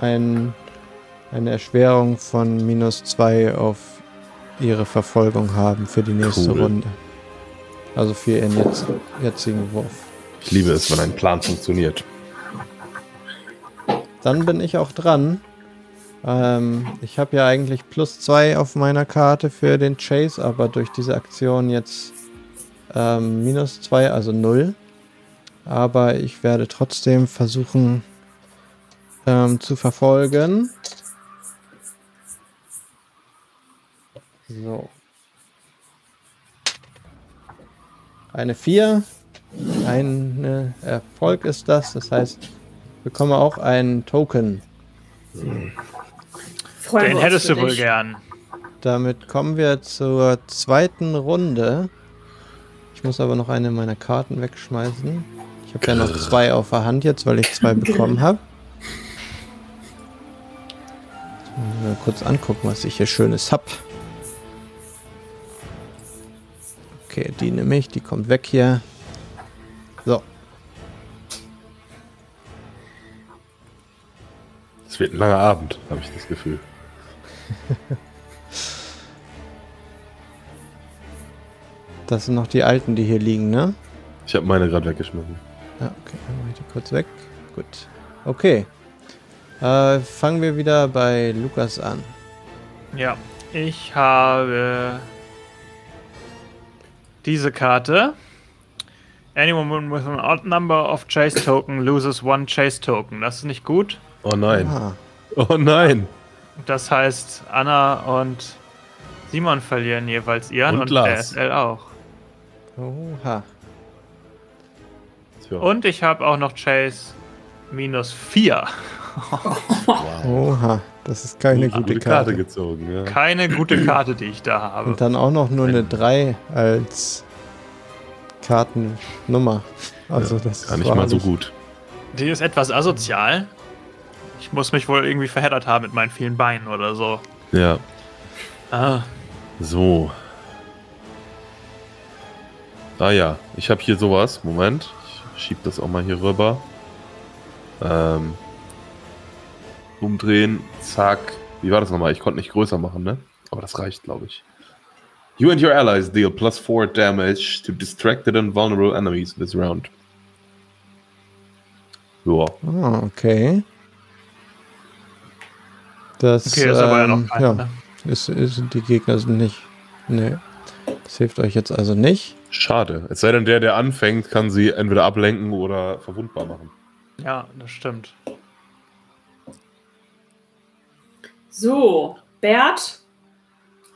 ein, eine Erschwerung von minus zwei auf ihre Verfolgung haben für die nächste Cool. Runde. Also für ihren jetzt, jetzigen Wurf. Ich liebe es, wenn ein Plan funktioniert. Dann bin ich auch dran. Ähm, ich habe ja eigentlich plus zwei auf meiner Karte für den Chase, aber durch diese Aktion jetzt ähm, minus zwei, also null. Aber ich werde trotzdem versuchen ähm, zu verfolgen. So. Eine 4. Ein Erfolg ist das. Das heißt, ich bekomme auch einen Token. Freuen Den wir hättest uns du für wohl dich. gern. Damit kommen wir zur zweiten Runde. Ich muss aber noch eine meiner Karten wegschmeißen. Ich habe ja noch zwei auf der Hand jetzt, weil ich zwei bekommen habe. Mal kurz angucken, was ich hier Schönes hab. Okay, die nehme ich, die kommt weg hier. So, Es wird ein langer Abend, habe ich das Gefühl. das sind noch die alten, die hier liegen, ne? Ich habe meine gerade weggeschmissen. Ja, okay, dann mache ich die kurz weg. Gut. Okay. Äh, fangen wir wieder bei Lukas an. Ja, ich habe diese Karte. Anyone with an odd number of chase token loses one chase token. Das ist nicht gut. Oh nein. Ah, Oh nein. Das heißt, Anna und Simon verlieren jeweils ihren Und und, Lars. der SL auch. oha. Tja. Und ich habe auch noch Chase minus 4. wow. Oha. Das ist keine gute Karte. gezogen, ja. Keine gute Karte, die ich da habe. Und dann auch noch nur eine 3 als Kartennummer. Also das Gar nicht mal so gut. Die ist etwas asozial. Ich muss mich wohl irgendwie verheddert haben mit meinen vielen Beinen oder so. Ja. Ah, So. Ah ja, ich habe hier sowas. Moment. Ich schieb das auch mal hier rüber. Ähm. Umdrehen. Zack. Wie war das nochmal? Ich konnte nicht größer machen, ne? Aber das reicht, glaube ich. You and your allies deal plus 4 damage to distracted and vulnerable enemies this round. Ja. Ah, okay. Das, okay, das ist aber ja ähm, noch keiner. ja, ne? ist, ist, die Gegner sind nicht. Nee. Das hilft euch jetzt also nicht. Schade. Es sei denn, der, der anfängt, kann sie entweder ablenken oder verwundbar machen. Ja, das stimmt. So, Bert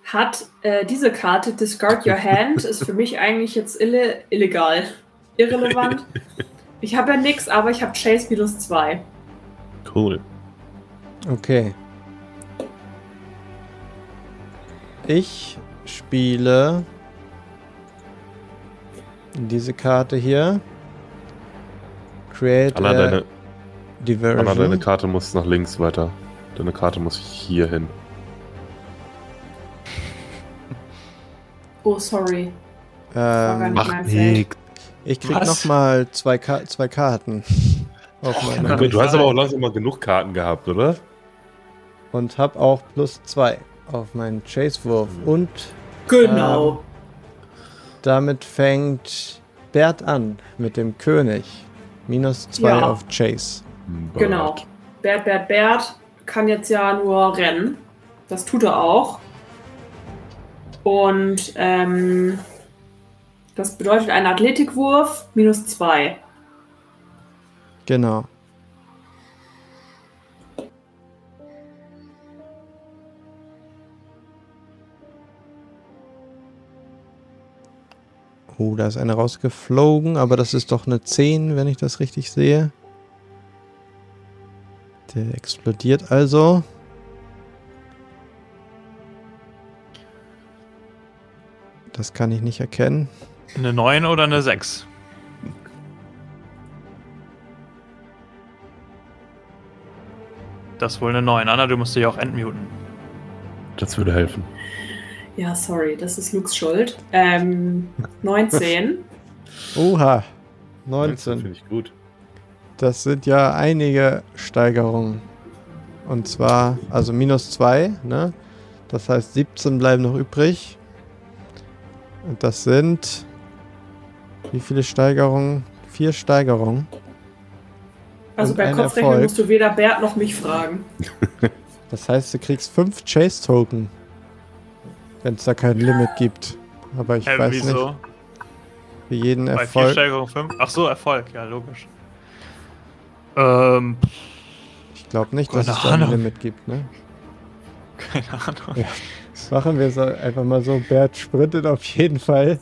hat äh, diese Karte, Discard Your Hand, ist für mich eigentlich jetzt ille illegal. Irrelevant. Ich habe ja nix, aber ich habe Chase minus 2. Cool. Okay. Ich spiele diese Karte hier. Create Anna, a deine, Diversion. Anna, deine Karte muss nach links weiter. Deine Karte muss hier hin. Oh, sorry. Ähm, nicht mein Feld. ich krieg Was? nochmal zwei, Ka zwei Karten. Du hast aber auch langsam mal genug Karten gehabt, oder? Und hab auch plus zwei auf meinen Chase-Wurf. Und Genau. damit fängt Bert an mit dem König. Minus zwei Ja. auf Chase. Genau. Bert, Bert, Bert kann jetzt ja nur rennen. Das tut er auch. Und ähm, das bedeutet ein Athletikwurf minus 2. Genau. Oh, da ist eine rausgeflogen, aber das ist doch eine 10, wenn ich das richtig sehe. Der explodiert also. Das kann ich nicht erkennen. Eine 9 oder eine 6? Das ist wohl eine 9. Anna, du musst dich auch entmuten. Das würde helfen. Ja, sorry, das ist Lux Schuld. Ähm, 19. Oha. Das 19. finde ich gut. Das sind ja einige Steigerungen. Und zwar, also minus 2, ne? Das heißt, 17 bleiben noch übrig. Und das sind. Wie viele Steigerungen? Vier Steigerungen. Also bei Kopfrechnen musst du weder Bert noch mich fragen. Das heißt, du kriegst fünf Chase-Token. Wenn es da kein Limit gibt. Aber ich Äh, weiß wieso? nicht. Für jeden Bei 4 Erfolg. Steigerung 5? Ach so, Erfolg, ja, logisch. Ähm, Ich glaube nicht, dass es da ein. Limit gibt, ne? keine Ahnung. Machen wir es einfach mal so. Bert sprintet auf jeden Fall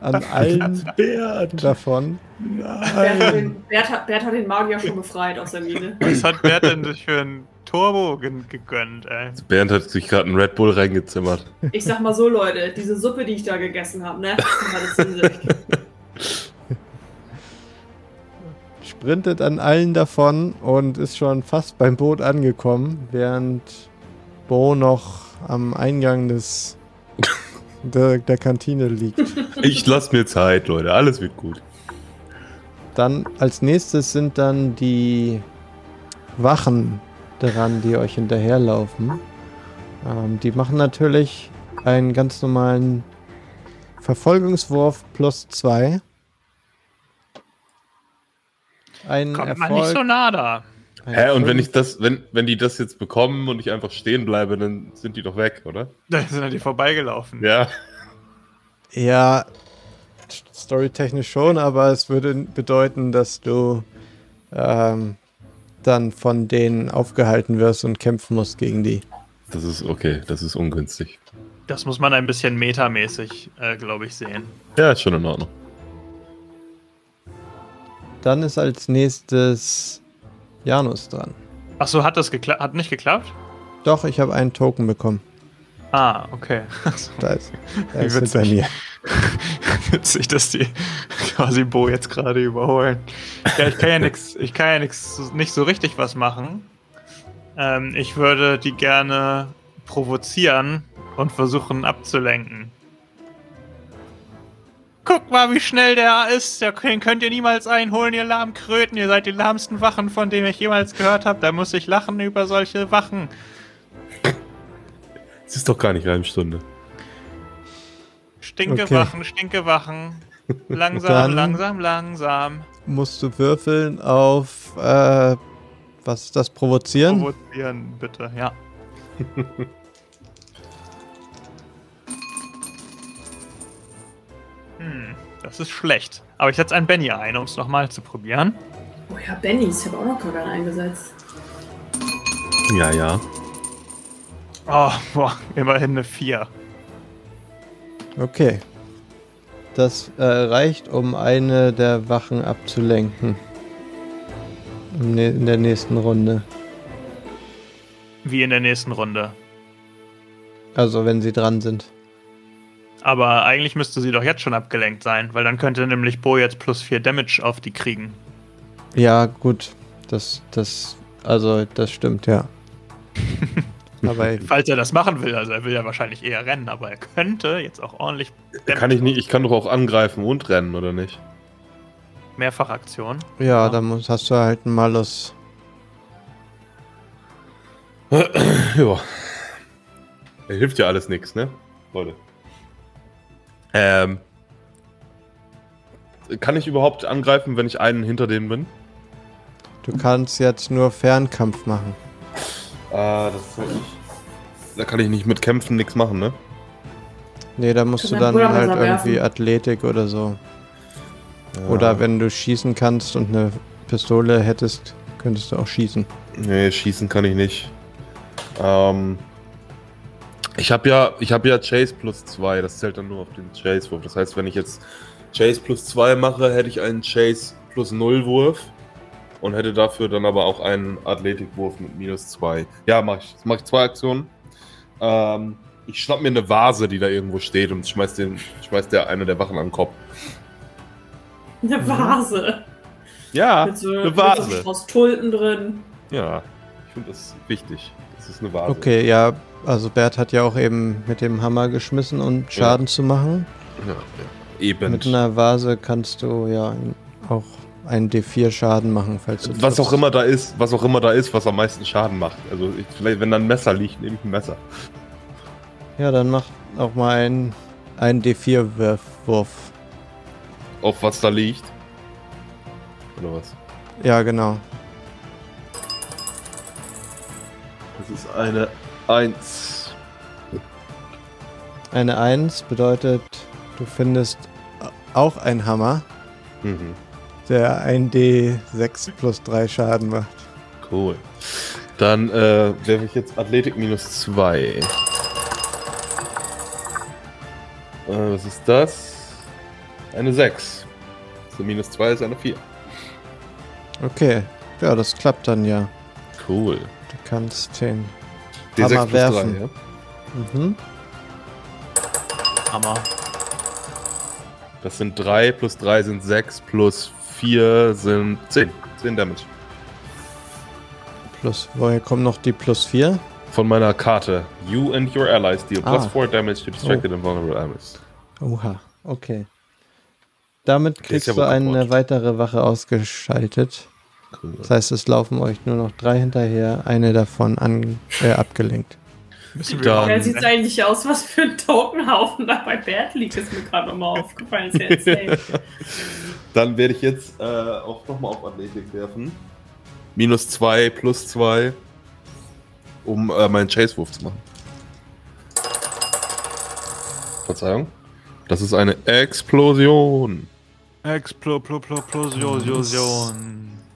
an allen Bert! davon. Bert hat, den, Bert, hat, Bert hat den Magier schon befreit aus der Mine. Was hat Bert denn sich für einen Turbo gegönnt, ey? Bernd hat sich gerade einen Red Bull reingezimmert. Ich sag mal so, Leute, diese Suppe, die ich da gegessen habe, ne? Sprintet an allen davon und ist schon fast beim Boot angekommen, während Bo noch am Eingang des der, der Kantine liegt. Ich lass mir Zeit, Leute. Alles wird gut. Dann als nächstes sind dann die Wachen dran, die euch hinterherlaufen. Ähm, die machen natürlich einen ganz normalen Verfolgungswurf plus zwei. Ein Kommt Erfolg. mal nicht so nah da. ein Hä, und wenn ich das, wenn, wenn die das jetzt bekommen und ich einfach stehen bleibe, dann sind die doch weg, oder? Da sind an dir vorbeigelaufen. Ja. Ja, storytechnisch schon, aber es würde bedeuten, dass du ähm, dann von denen aufgehalten wirst und kämpfen musst gegen die. Das ist okay, das ist ungünstig. Das muss man ein bisschen metamäßig, äh, glaube ich, sehen. Ja, ist schon in Ordnung. Dann ist als nächstes Janus dran. Ach so, hat das gekla hat nicht geklappt? Doch, ich habe einen Token bekommen. Ah, okay. Da ist, da Wie ist witzig. mir. Witzig, dass die quasi Bo jetzt gerade überholen. Ja, ich kann ja nichts, ich kann ja nix, nicht so richtig was machen. Ähm, ich würde die gerne provozieren und versuchen abzulenken. Guck mal, wie schnell der ist. Den könnt ihr niemals einholen, ihr lahmen Kröten. Ihr seid die lahmsten Wachen, von denen ich jemals gehört habe. Da muss ich lachen über solche Wachen. Es ist doch gar nicht Reimstunde. Stinkewachen, Stinkewachen. Langsam, Dann- langsam, langsam. Musst du würfeln auf, äh, was ist das, provozieren? Provozieren, bitte, ja. hm, das ist schlecht. Aber ich setze einen Benny ein, um es nochmal zu probieren. Oh ja, Bennys, ich habe auch noch keinen eingesetzt. Ja, ja. Oh, boah, immerhin eine 4. Okay. Das äh, reicht, um eine der Wachen abzulenken. In der nächsten Runde. Wie in der nächsten Runde. Also wenn sie dran sind. Aber eigentlich müsste sie doch jetzt schon abgelenkt sein, weil dann könnte nämlich Bo jetzt plus 4 Damage auf die kriegen. Ja, gut. Das, das, also das stimmt, ja. Aber Falls er das machen will, also er will ja wahrscheinlich eher rennen, aber er könnte jetzt auch ordentlich Kann ich nicht, ich kann doch auch angreifen und rennen, oder nicht? Mehrfachaktion. ja, da muss, hast du halt einen Malus. ja. Hilft ja alles nichts, ne? Leute. Ähm. Kann ich überhaupt angreifen, wenn ich einen hinter denen bin? Du kannst jetzt nur Fernkampf machen. Ah, das ist nicht. Da kann ich nicht mit Kämpfen nichts machen, ne? Nee, da musst du dann halt irgendwie werfen. Athletik oder so. Oder wenn du schießen kannst und eine Pistole hättest, könntest du auch schießen. Nee, schießen kann ich nicht. Ähm. Ich habe ja, ich habe ja Chase plus 2, das zählt dann nur auf den Chase-Wurf. Das heißt, wenn ich jetzt Chase plus 2 mache, hätte ich einen Chase plus 0 Wurf und hätte dafür dann aber auch einen Athletikwurf mit minus 2. Ja, mach ich. Jetzt mache ich zwei Aktionen. Ähm, Ich schnapp mir eine Vase, die da irgendwo steht und schmeiß, den, schmeiß der eine der Wachen am Kopf. Eine Vase. Ja, mit so, eine Mit so Vase. Strauß Tulpen drin. Ja, ich finde das wichtig. Das ist eine Vase. Okay, ja, also Bert hat ja auch eben mit dem Hammer geschmissen, um Schaden zu machen. Ja, ja. Eben. Mit einer Vase kannst du ja auch einen D4 Schaden machen, falls du was auch immer da ist, was auch immer da ist, was am meisten Schaden macht. Also ich, vielleicht, wenn da ein Messer liegt, nehme ich ein Messer. Ja, dann mach auch mal einen, einen D4-Wurf. Wurf. Auf was da liegt. Oder was? Ja, genau. Das ist eine 1. Eine 1 bedeutet, du findest auch einen Hammer, Mhm. Der ein D6 plus 3 Schaden macht. Cool. Dann äh, werfe ich jetzt Athletik minus 2. Äh, was ist das? Eine 6. Also minus 2 ist eine 4. Okay, ja, das klappt dann ja. Cool. Du kannst den D6 Hammer plus werfen. 3, ja? Mhm. Hammer. Das sind 3 plus 3 sind 6 plus 4 sind 10. 10 Damage. Plus, woher kommen noch die plus 4? Von meiner Karte. You and your allies deal plus Ah. 4 damage to distracted and vulnerable enemies. Oha, okay. Damit kriegst ja du eine weitere Wache ausgeschaltet. Das heißt, es laufen euch nur noch drei hinterher, eine davon an, äh, abgelenkt. Müssen wir Dann- Wer sieht eigentlich aus, was für ein Totenhaufen da bei Bert liegt, ist mir gerade nochmal aufgefallen. Ist ja. Dann werde ich jetzt äh, auch nochmal auf Athletik werfen. Minus 2 plus 2, um äh, meinen Chase-Wurf zu machen. Verzeihung. Das ist eine Explosion. Explosion.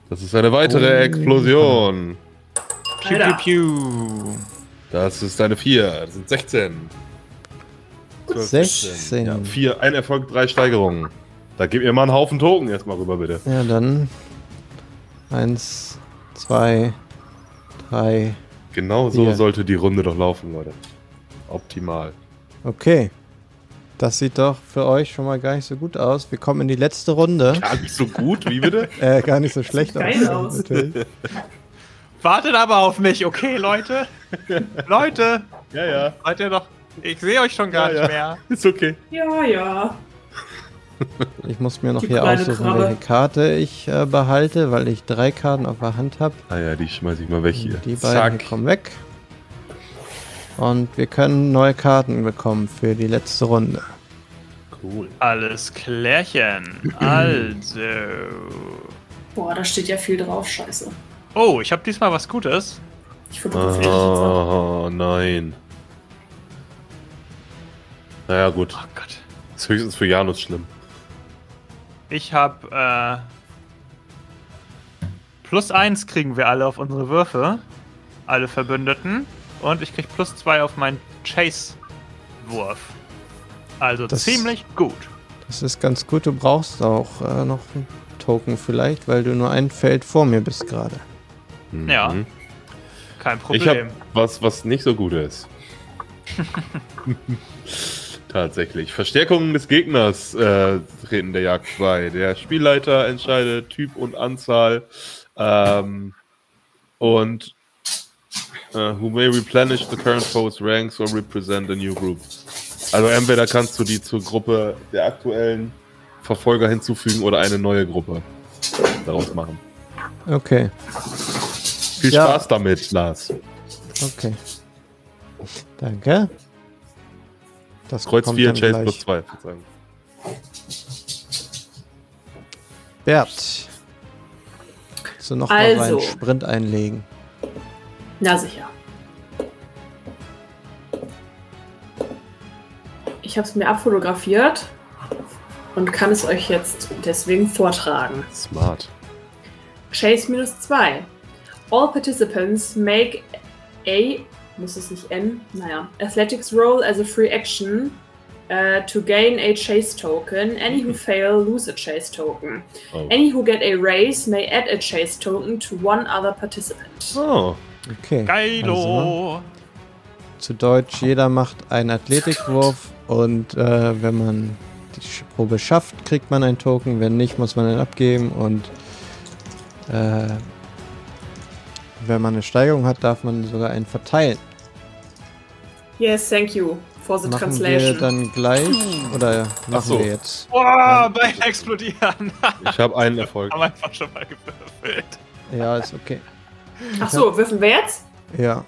Das ist eine weitere Oh. Explosion. Piu, piu, piu. Das ist eine 4. Das sind 16. 12, 16. Ja, 4, ein Erfolg, drei Steigerungen. Da gib mir mal einen Haufen Token erstmal rüber, bitte. Ja, dann eins, zwei, drei. Genau so Vier. sollte die Runde doch laufen, Leute. Optimal. Okay. Das sieht doch für euch schon mal gar nicht so gut aus. Wir kommen in die letzte Runde. Gar nicht so gut, wie bitte? Äh, gar nicht so schlecht geil aus. aus. Wartet aber auf mich, okay, Leute? Leute, Ja, ja. seid ihr doch. Ich sehe euch schon gar Ja, ja. nicht mehr. Ist okay. Ja, ja. Ich muss mir noch Die hier aussuchen, Krabbe. welche Karte ich äh, behalte, weil ich drei Karten auf der Hand habe. Ah ja, die schmeiß ich mal weg hier. Die beiden kommen weg. Und wir können neue Karten bekommen für die letzte Runde. Cool. Alles klärchen. Also. Boah, da steht ja viel drauf, scheiße. Oh, ich habe diesmal was Gutes. Ich fotografiere auch. Oh nein. Naja, gut. Oh Gott. Ist höchstens für Janus schlimm. Ich habe äh, plus eins kriegen wir alle auf unsere Würfe. Alle Verbündeten. Und ich krieg plus zwei auf meinen Chase-Wurf. Also Das- ziemlich gut. Das ist ganz gut. Du brauchst auch äh, noch einen Token vielleicht, weil du nur ein Feld vor mir bist gerade. Ja. Mhm. Kein Ich habe Problem. was, was nicht so gut ist. Tatsächlich. Verstärkungen des Gegners äh, treten der Jagd bei. Der Spielleiter entscheidet Typ und Anzahl. Ähm, und äh, who may replenish the current foe's ranks or represent a new group. Also entweder kannst du die zur Gruppe der aktuellen Verfolger hinzufügen oder eine neue Gruppe daraus machen. Okay, Viel Ja. Spaß damit, Lars. okay. Danke. Das Kreuz kommt 4, dann Chase plus 2. Verzeihung. Bert. Willst du noch mal Also. einen Sprint einlegen? Na sicher. Ich habe es mir abfotografiert und kann es euch jetzt deswegen vortragen. Smart. Chase minus 2. All participants make a, muss es nicht N, naja, Athletics roll as a free action uh, to gain a chase token. Any who fail lose a chase token. Oh. Any who get a raise may add a chase token to one other participant. oh. Okay. Geilo. zu Deutsch, jeder macht einen Athletikwurf und äh, wenn man die Probe schafft, kriegt man einen Token. Wenn nicht, muss man ihn abgeben und äh, wenn man eine Steigerung hat, darf man sogar einen verteilen. Yes, thank you for the machen wir translation. dann gleich oder machen so. wir jetzt? Boah, Beine explodieren. Ich habe einen Erfolg. Haben einfach schon mal gewürfelt. Ja, ist okay. Ach so, würfen wir jetzt? Ja,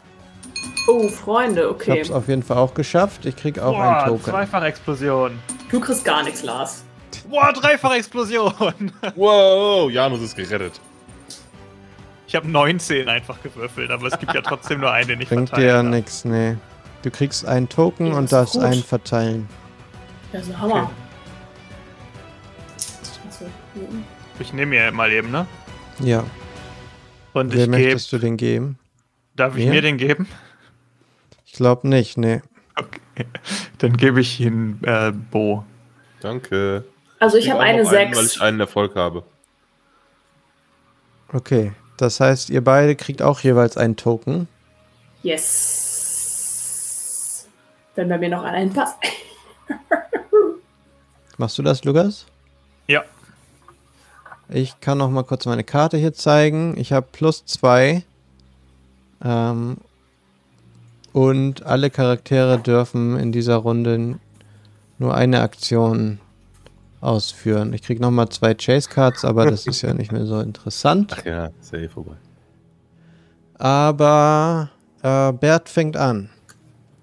Oh, Freunde, ich okay. habe es auf jeden Fall auch geschafft. Ich krieg auch einen Boah, Token. Zweifach-Explosion. Du kriegst gar nichts, Lars. Boah, Dreifach-Explosion. Wow, Janus ist gerettet. Ich habe 19 einfach gewürfelt, aber es gibt ja trotzdem nur einen, den ich Bringt dir ja nichts, nee. Du kriegst einen Token Ja, und ist darfst gut. einen verteilen. Ja, so Hammer. Okay. Ich nehme mir mal eben, ne? Ja. Und Wer ich gebe. möchtest du den geben? Darf ich mir? mir den geben? Ich glaube nicht, nee. Okay. Dann gebe ich ihn äh, Bo. Danke. Also ich krieg habe eine noch einen, weil 6. ich einen Erfolg habe. Okay. Das heißt, ihr beide kriegt auch jeweils einen Token. Yes. Wenn bei mir noch einer hinpasst. Machst du das, Lukas? Ja. Ich kann noch mal kurz meine Karte hier zeigen. Ich habe plus zwei. Ähm, und alle Charaktere dürfen in dieser Runde nur eine Aktion ausführen. Ich krieg noch mal zwei Chase Cards, aber das ist ja nicht mehr so interessant. Ach ja, safe vorbei. Aber äh, Bert fängt an.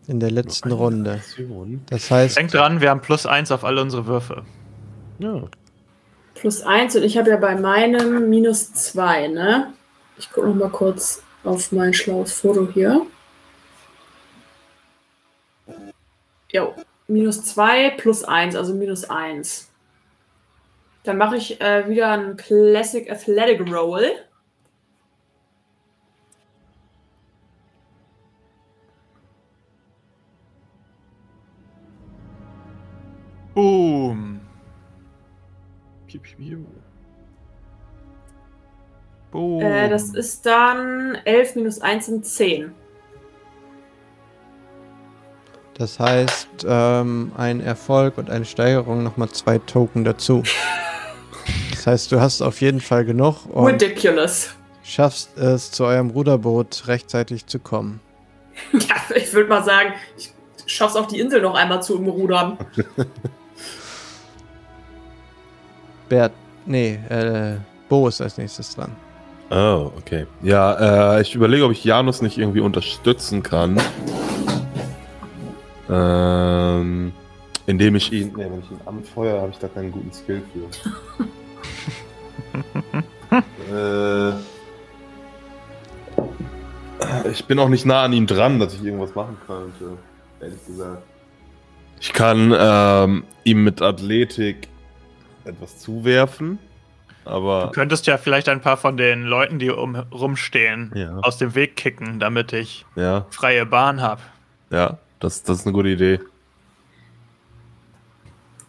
In der letzten Runde. Aktion. Das heißt, Denk dran, wir haben plus eins auf alle unsere Würfe. Ja. Plus 1 und ich habe ja bei meinem minus 2, ne? Ich gucke noch mal kurz auf mein schlaues Foto hier. Jo, minus 2 plus 1, also minus 1. Dann mache ich äh, wieder einen Classic Athletic Roll. Boom. Piu, piu, piu. Boom. Äh, das ist dann 11 minus 1 sind 10. das heißt, ähm, ein Erfolg und eine Steigerung nochmal zwei Token dazu. Das heißt, du hast auf jeden Fall genug und Ridiculous. schaffst es, zu eurem Ruderboot rechtzeitig zu kommen. Ja, ich würde mal sagen, ich schaff's auf die Insel noch einmal zu umrudern. Bert, nee, äh, Bo ist als nächstes dran. Oh, okay. Ja, äh, ich überlege, ob ich Janus nicht irgendwie unterstützen kann. Ähm, indem ich ihn. Nee, wenn ich ihn anfeuere, habe ich da keinen guten Skill für. äh, ich bin auch nicht nah an ihm dran, dass ich irgendwas machen könnte. Ehrlich gesagt. Ich kann ähm, ihm mit Athletik etwas zuwerfen, aber. Du könntest ja vielleicht ein paar von den Leuten, die um, rumstehen, Ja. aus dem Weg kicken, damit ich Ja, freie Bahn habe. ja, das, das ist eine gute Idee.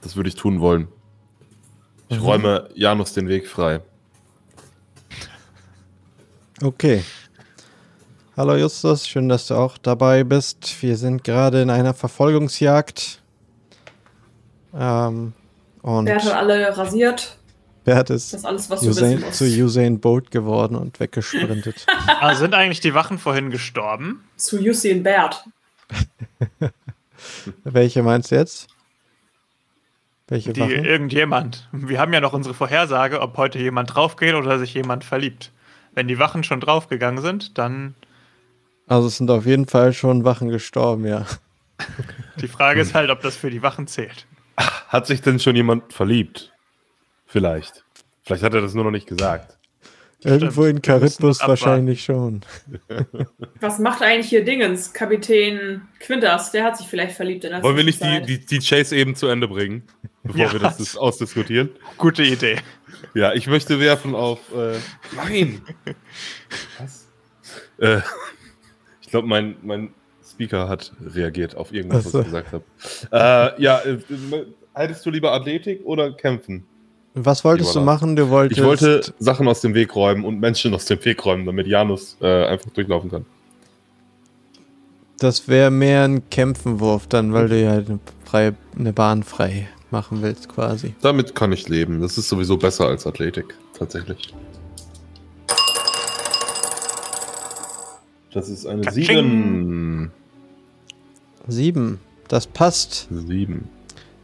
Das würde ich tun wollen. Ich Mhm. räume Janus den Weg frei. Okay. Hallo Justus, schön, dass du auch dabei bist. Wir sind gerade in einer Verfolgungsjagd. Ähm, und Wer hat alle rasiert? Bert ist Das ist alles, was Usain, zu Usain Bolt geworden und weggesprintet. Ah, sind eigentlich die Wachen vorhin gestorben? Zu Usain Bert. Welche meinst du jetzt? Welche Die Wachen? irgendjemand. Wir haben ja noch unsere Vorhersage, ob heute jemand draufgeht oder sich jemand verliebt. Wenn die Wachen schon draufgegangen sind, dann Also es sind auf jeden Fall schon Wachen gestorben, ja. die Frage ist halt, ob das für die Wachen zählt. Hat sich denn schon jemand verliebt? Vielleicht. Vielleicht hat er das nur noch nicht gesagt. Irgendwo in Charybdis wahrscheinlich schon. Was macht eigentlich hier Dingens? Kapitän Quintas, der hat sich vielleicht verliebt in der Wollen wir nicht die, die, die Chase eben zu Ende bringen, bevor Ja. wir das, das ausdiskutieren? Gute Idee. Ja, ich möchte werfen auf. Äh, nein! Was? Äh, ich glaube, mein, mein Speaker hat reagiert auf irgendwas, was ich gesagt habe. Äh, ja, äh, haltest du lieber Athletik oder kämpfen? Was wolltest du machen? Du wolltest. Ich wollte Sachen aus dem Weg räumen und Menschen aus dem Weg räumen, damit Janus äh, einfach durchlaufen kann. Das wäre mehr ein Kämpfenwurf dann, weil du ja eine, freie, eine Bahn frei machen willst quasi. Damit kann ich leben. Das ist sowieso besser als Athletik, tatsächlich. Das ist eine Katsching. 7. Sieben. Das passt. 7.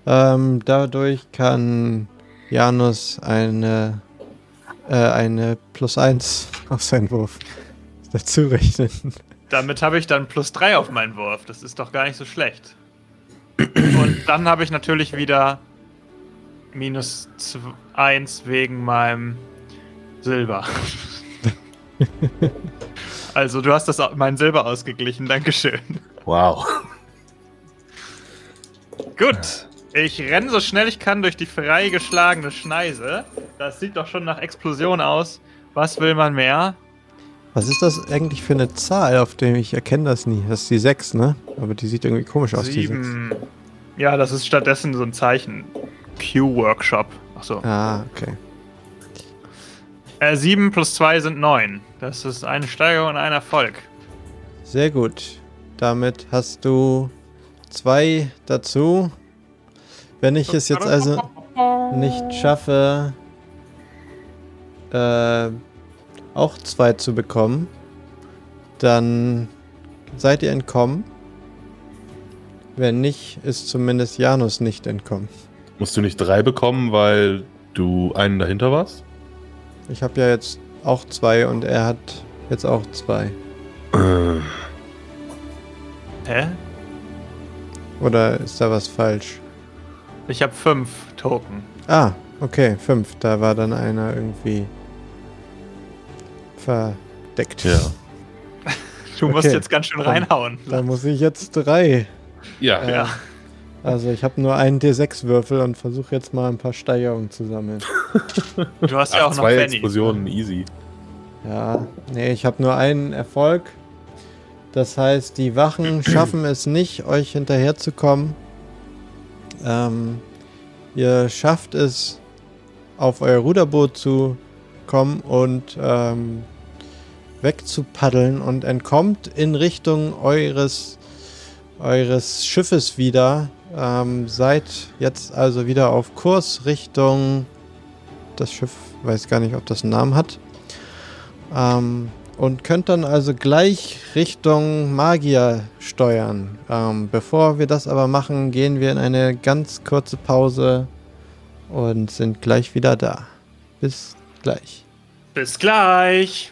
Ähm, dadurch kann Janus eine, äh, eine plus eins auf seinen Wurf dazu rechnen. Damit habe ich dann plus 3 auf meinen Wurf. Das ist doch gar nicht so schlecht. Und dann habe ich natürlich wieder minus 1 wegen meinem Silber. also du hast das mein Silber ausgeglichen, Dankeschön. Wow. Gut. Ich renne so schnell ich kann durch die freigeschlagene Schneise. Das sieht doch schon nach Explosion aus. Was will man mehr? Was ist das eigentlich für eine Zahl, auf der ich erkenne das nie? Das ist die 6, ne? Aber die sieht irgendwie komisch aus, die 6. Sieben. Ja, das ist stattdessen so ein Zeichen. Q-Workshop. Achso. Ah, okay. Äh, 7 plus 2 sind 9. Das ist eine Steigerung und ein Erfolg. Sehr gut. Damit hast du zwei dazu. Wenn ich es jetzt also nicht schaffe, äh, auch zwei zu bekommen, dann seid ihr entkommen. Wenn nicht, ist zumindest Janus nicht entkommen. Musst du nicht drei bekommen, weil du einen dahinter warst? Ich habe ja jetzt auch zwei und er hat jetzt auch zwei. Äh, Hä? Oder ist da was falsch? Ich habe 5 Token. Ah, okay, fünf. Da war dann einer irgendwie verdeckt. Ja. Du musst Okay. jetzt ganz schön reinhauen. Da muss ich jetzt drei. Ja. Äh, Ja. Also ich habe nur einen D6-Würfel und versuche jetzt mal ein paar Steigerungen zu sammeln. Du hast ja Ach, auch noch zwei Penny. Explosionen, easy. Ja, nee, ich habe nur einen Erfolg. Das heißt, die Wachen schaffen es nicht, euch hinterherzukommen. Ähm, ihr schafft es, auf euer Ruderboot zu kommen und ähm, wegzupaddeln und entkommt in Richtung eures, eures Schiffes wieder. Ähm, seid jetzt also wieder auf Kurs Richtung das Schiff, weiß gar nicht, ob das einen Namen hat. Ähm, und könnt dann also gleich Richtung Magier steuern. Ähm, bevor wir das aber machen, gehen wir in eine ganz kurze Pause und sind gleich wieder da. Bis gleich. Bis gleich.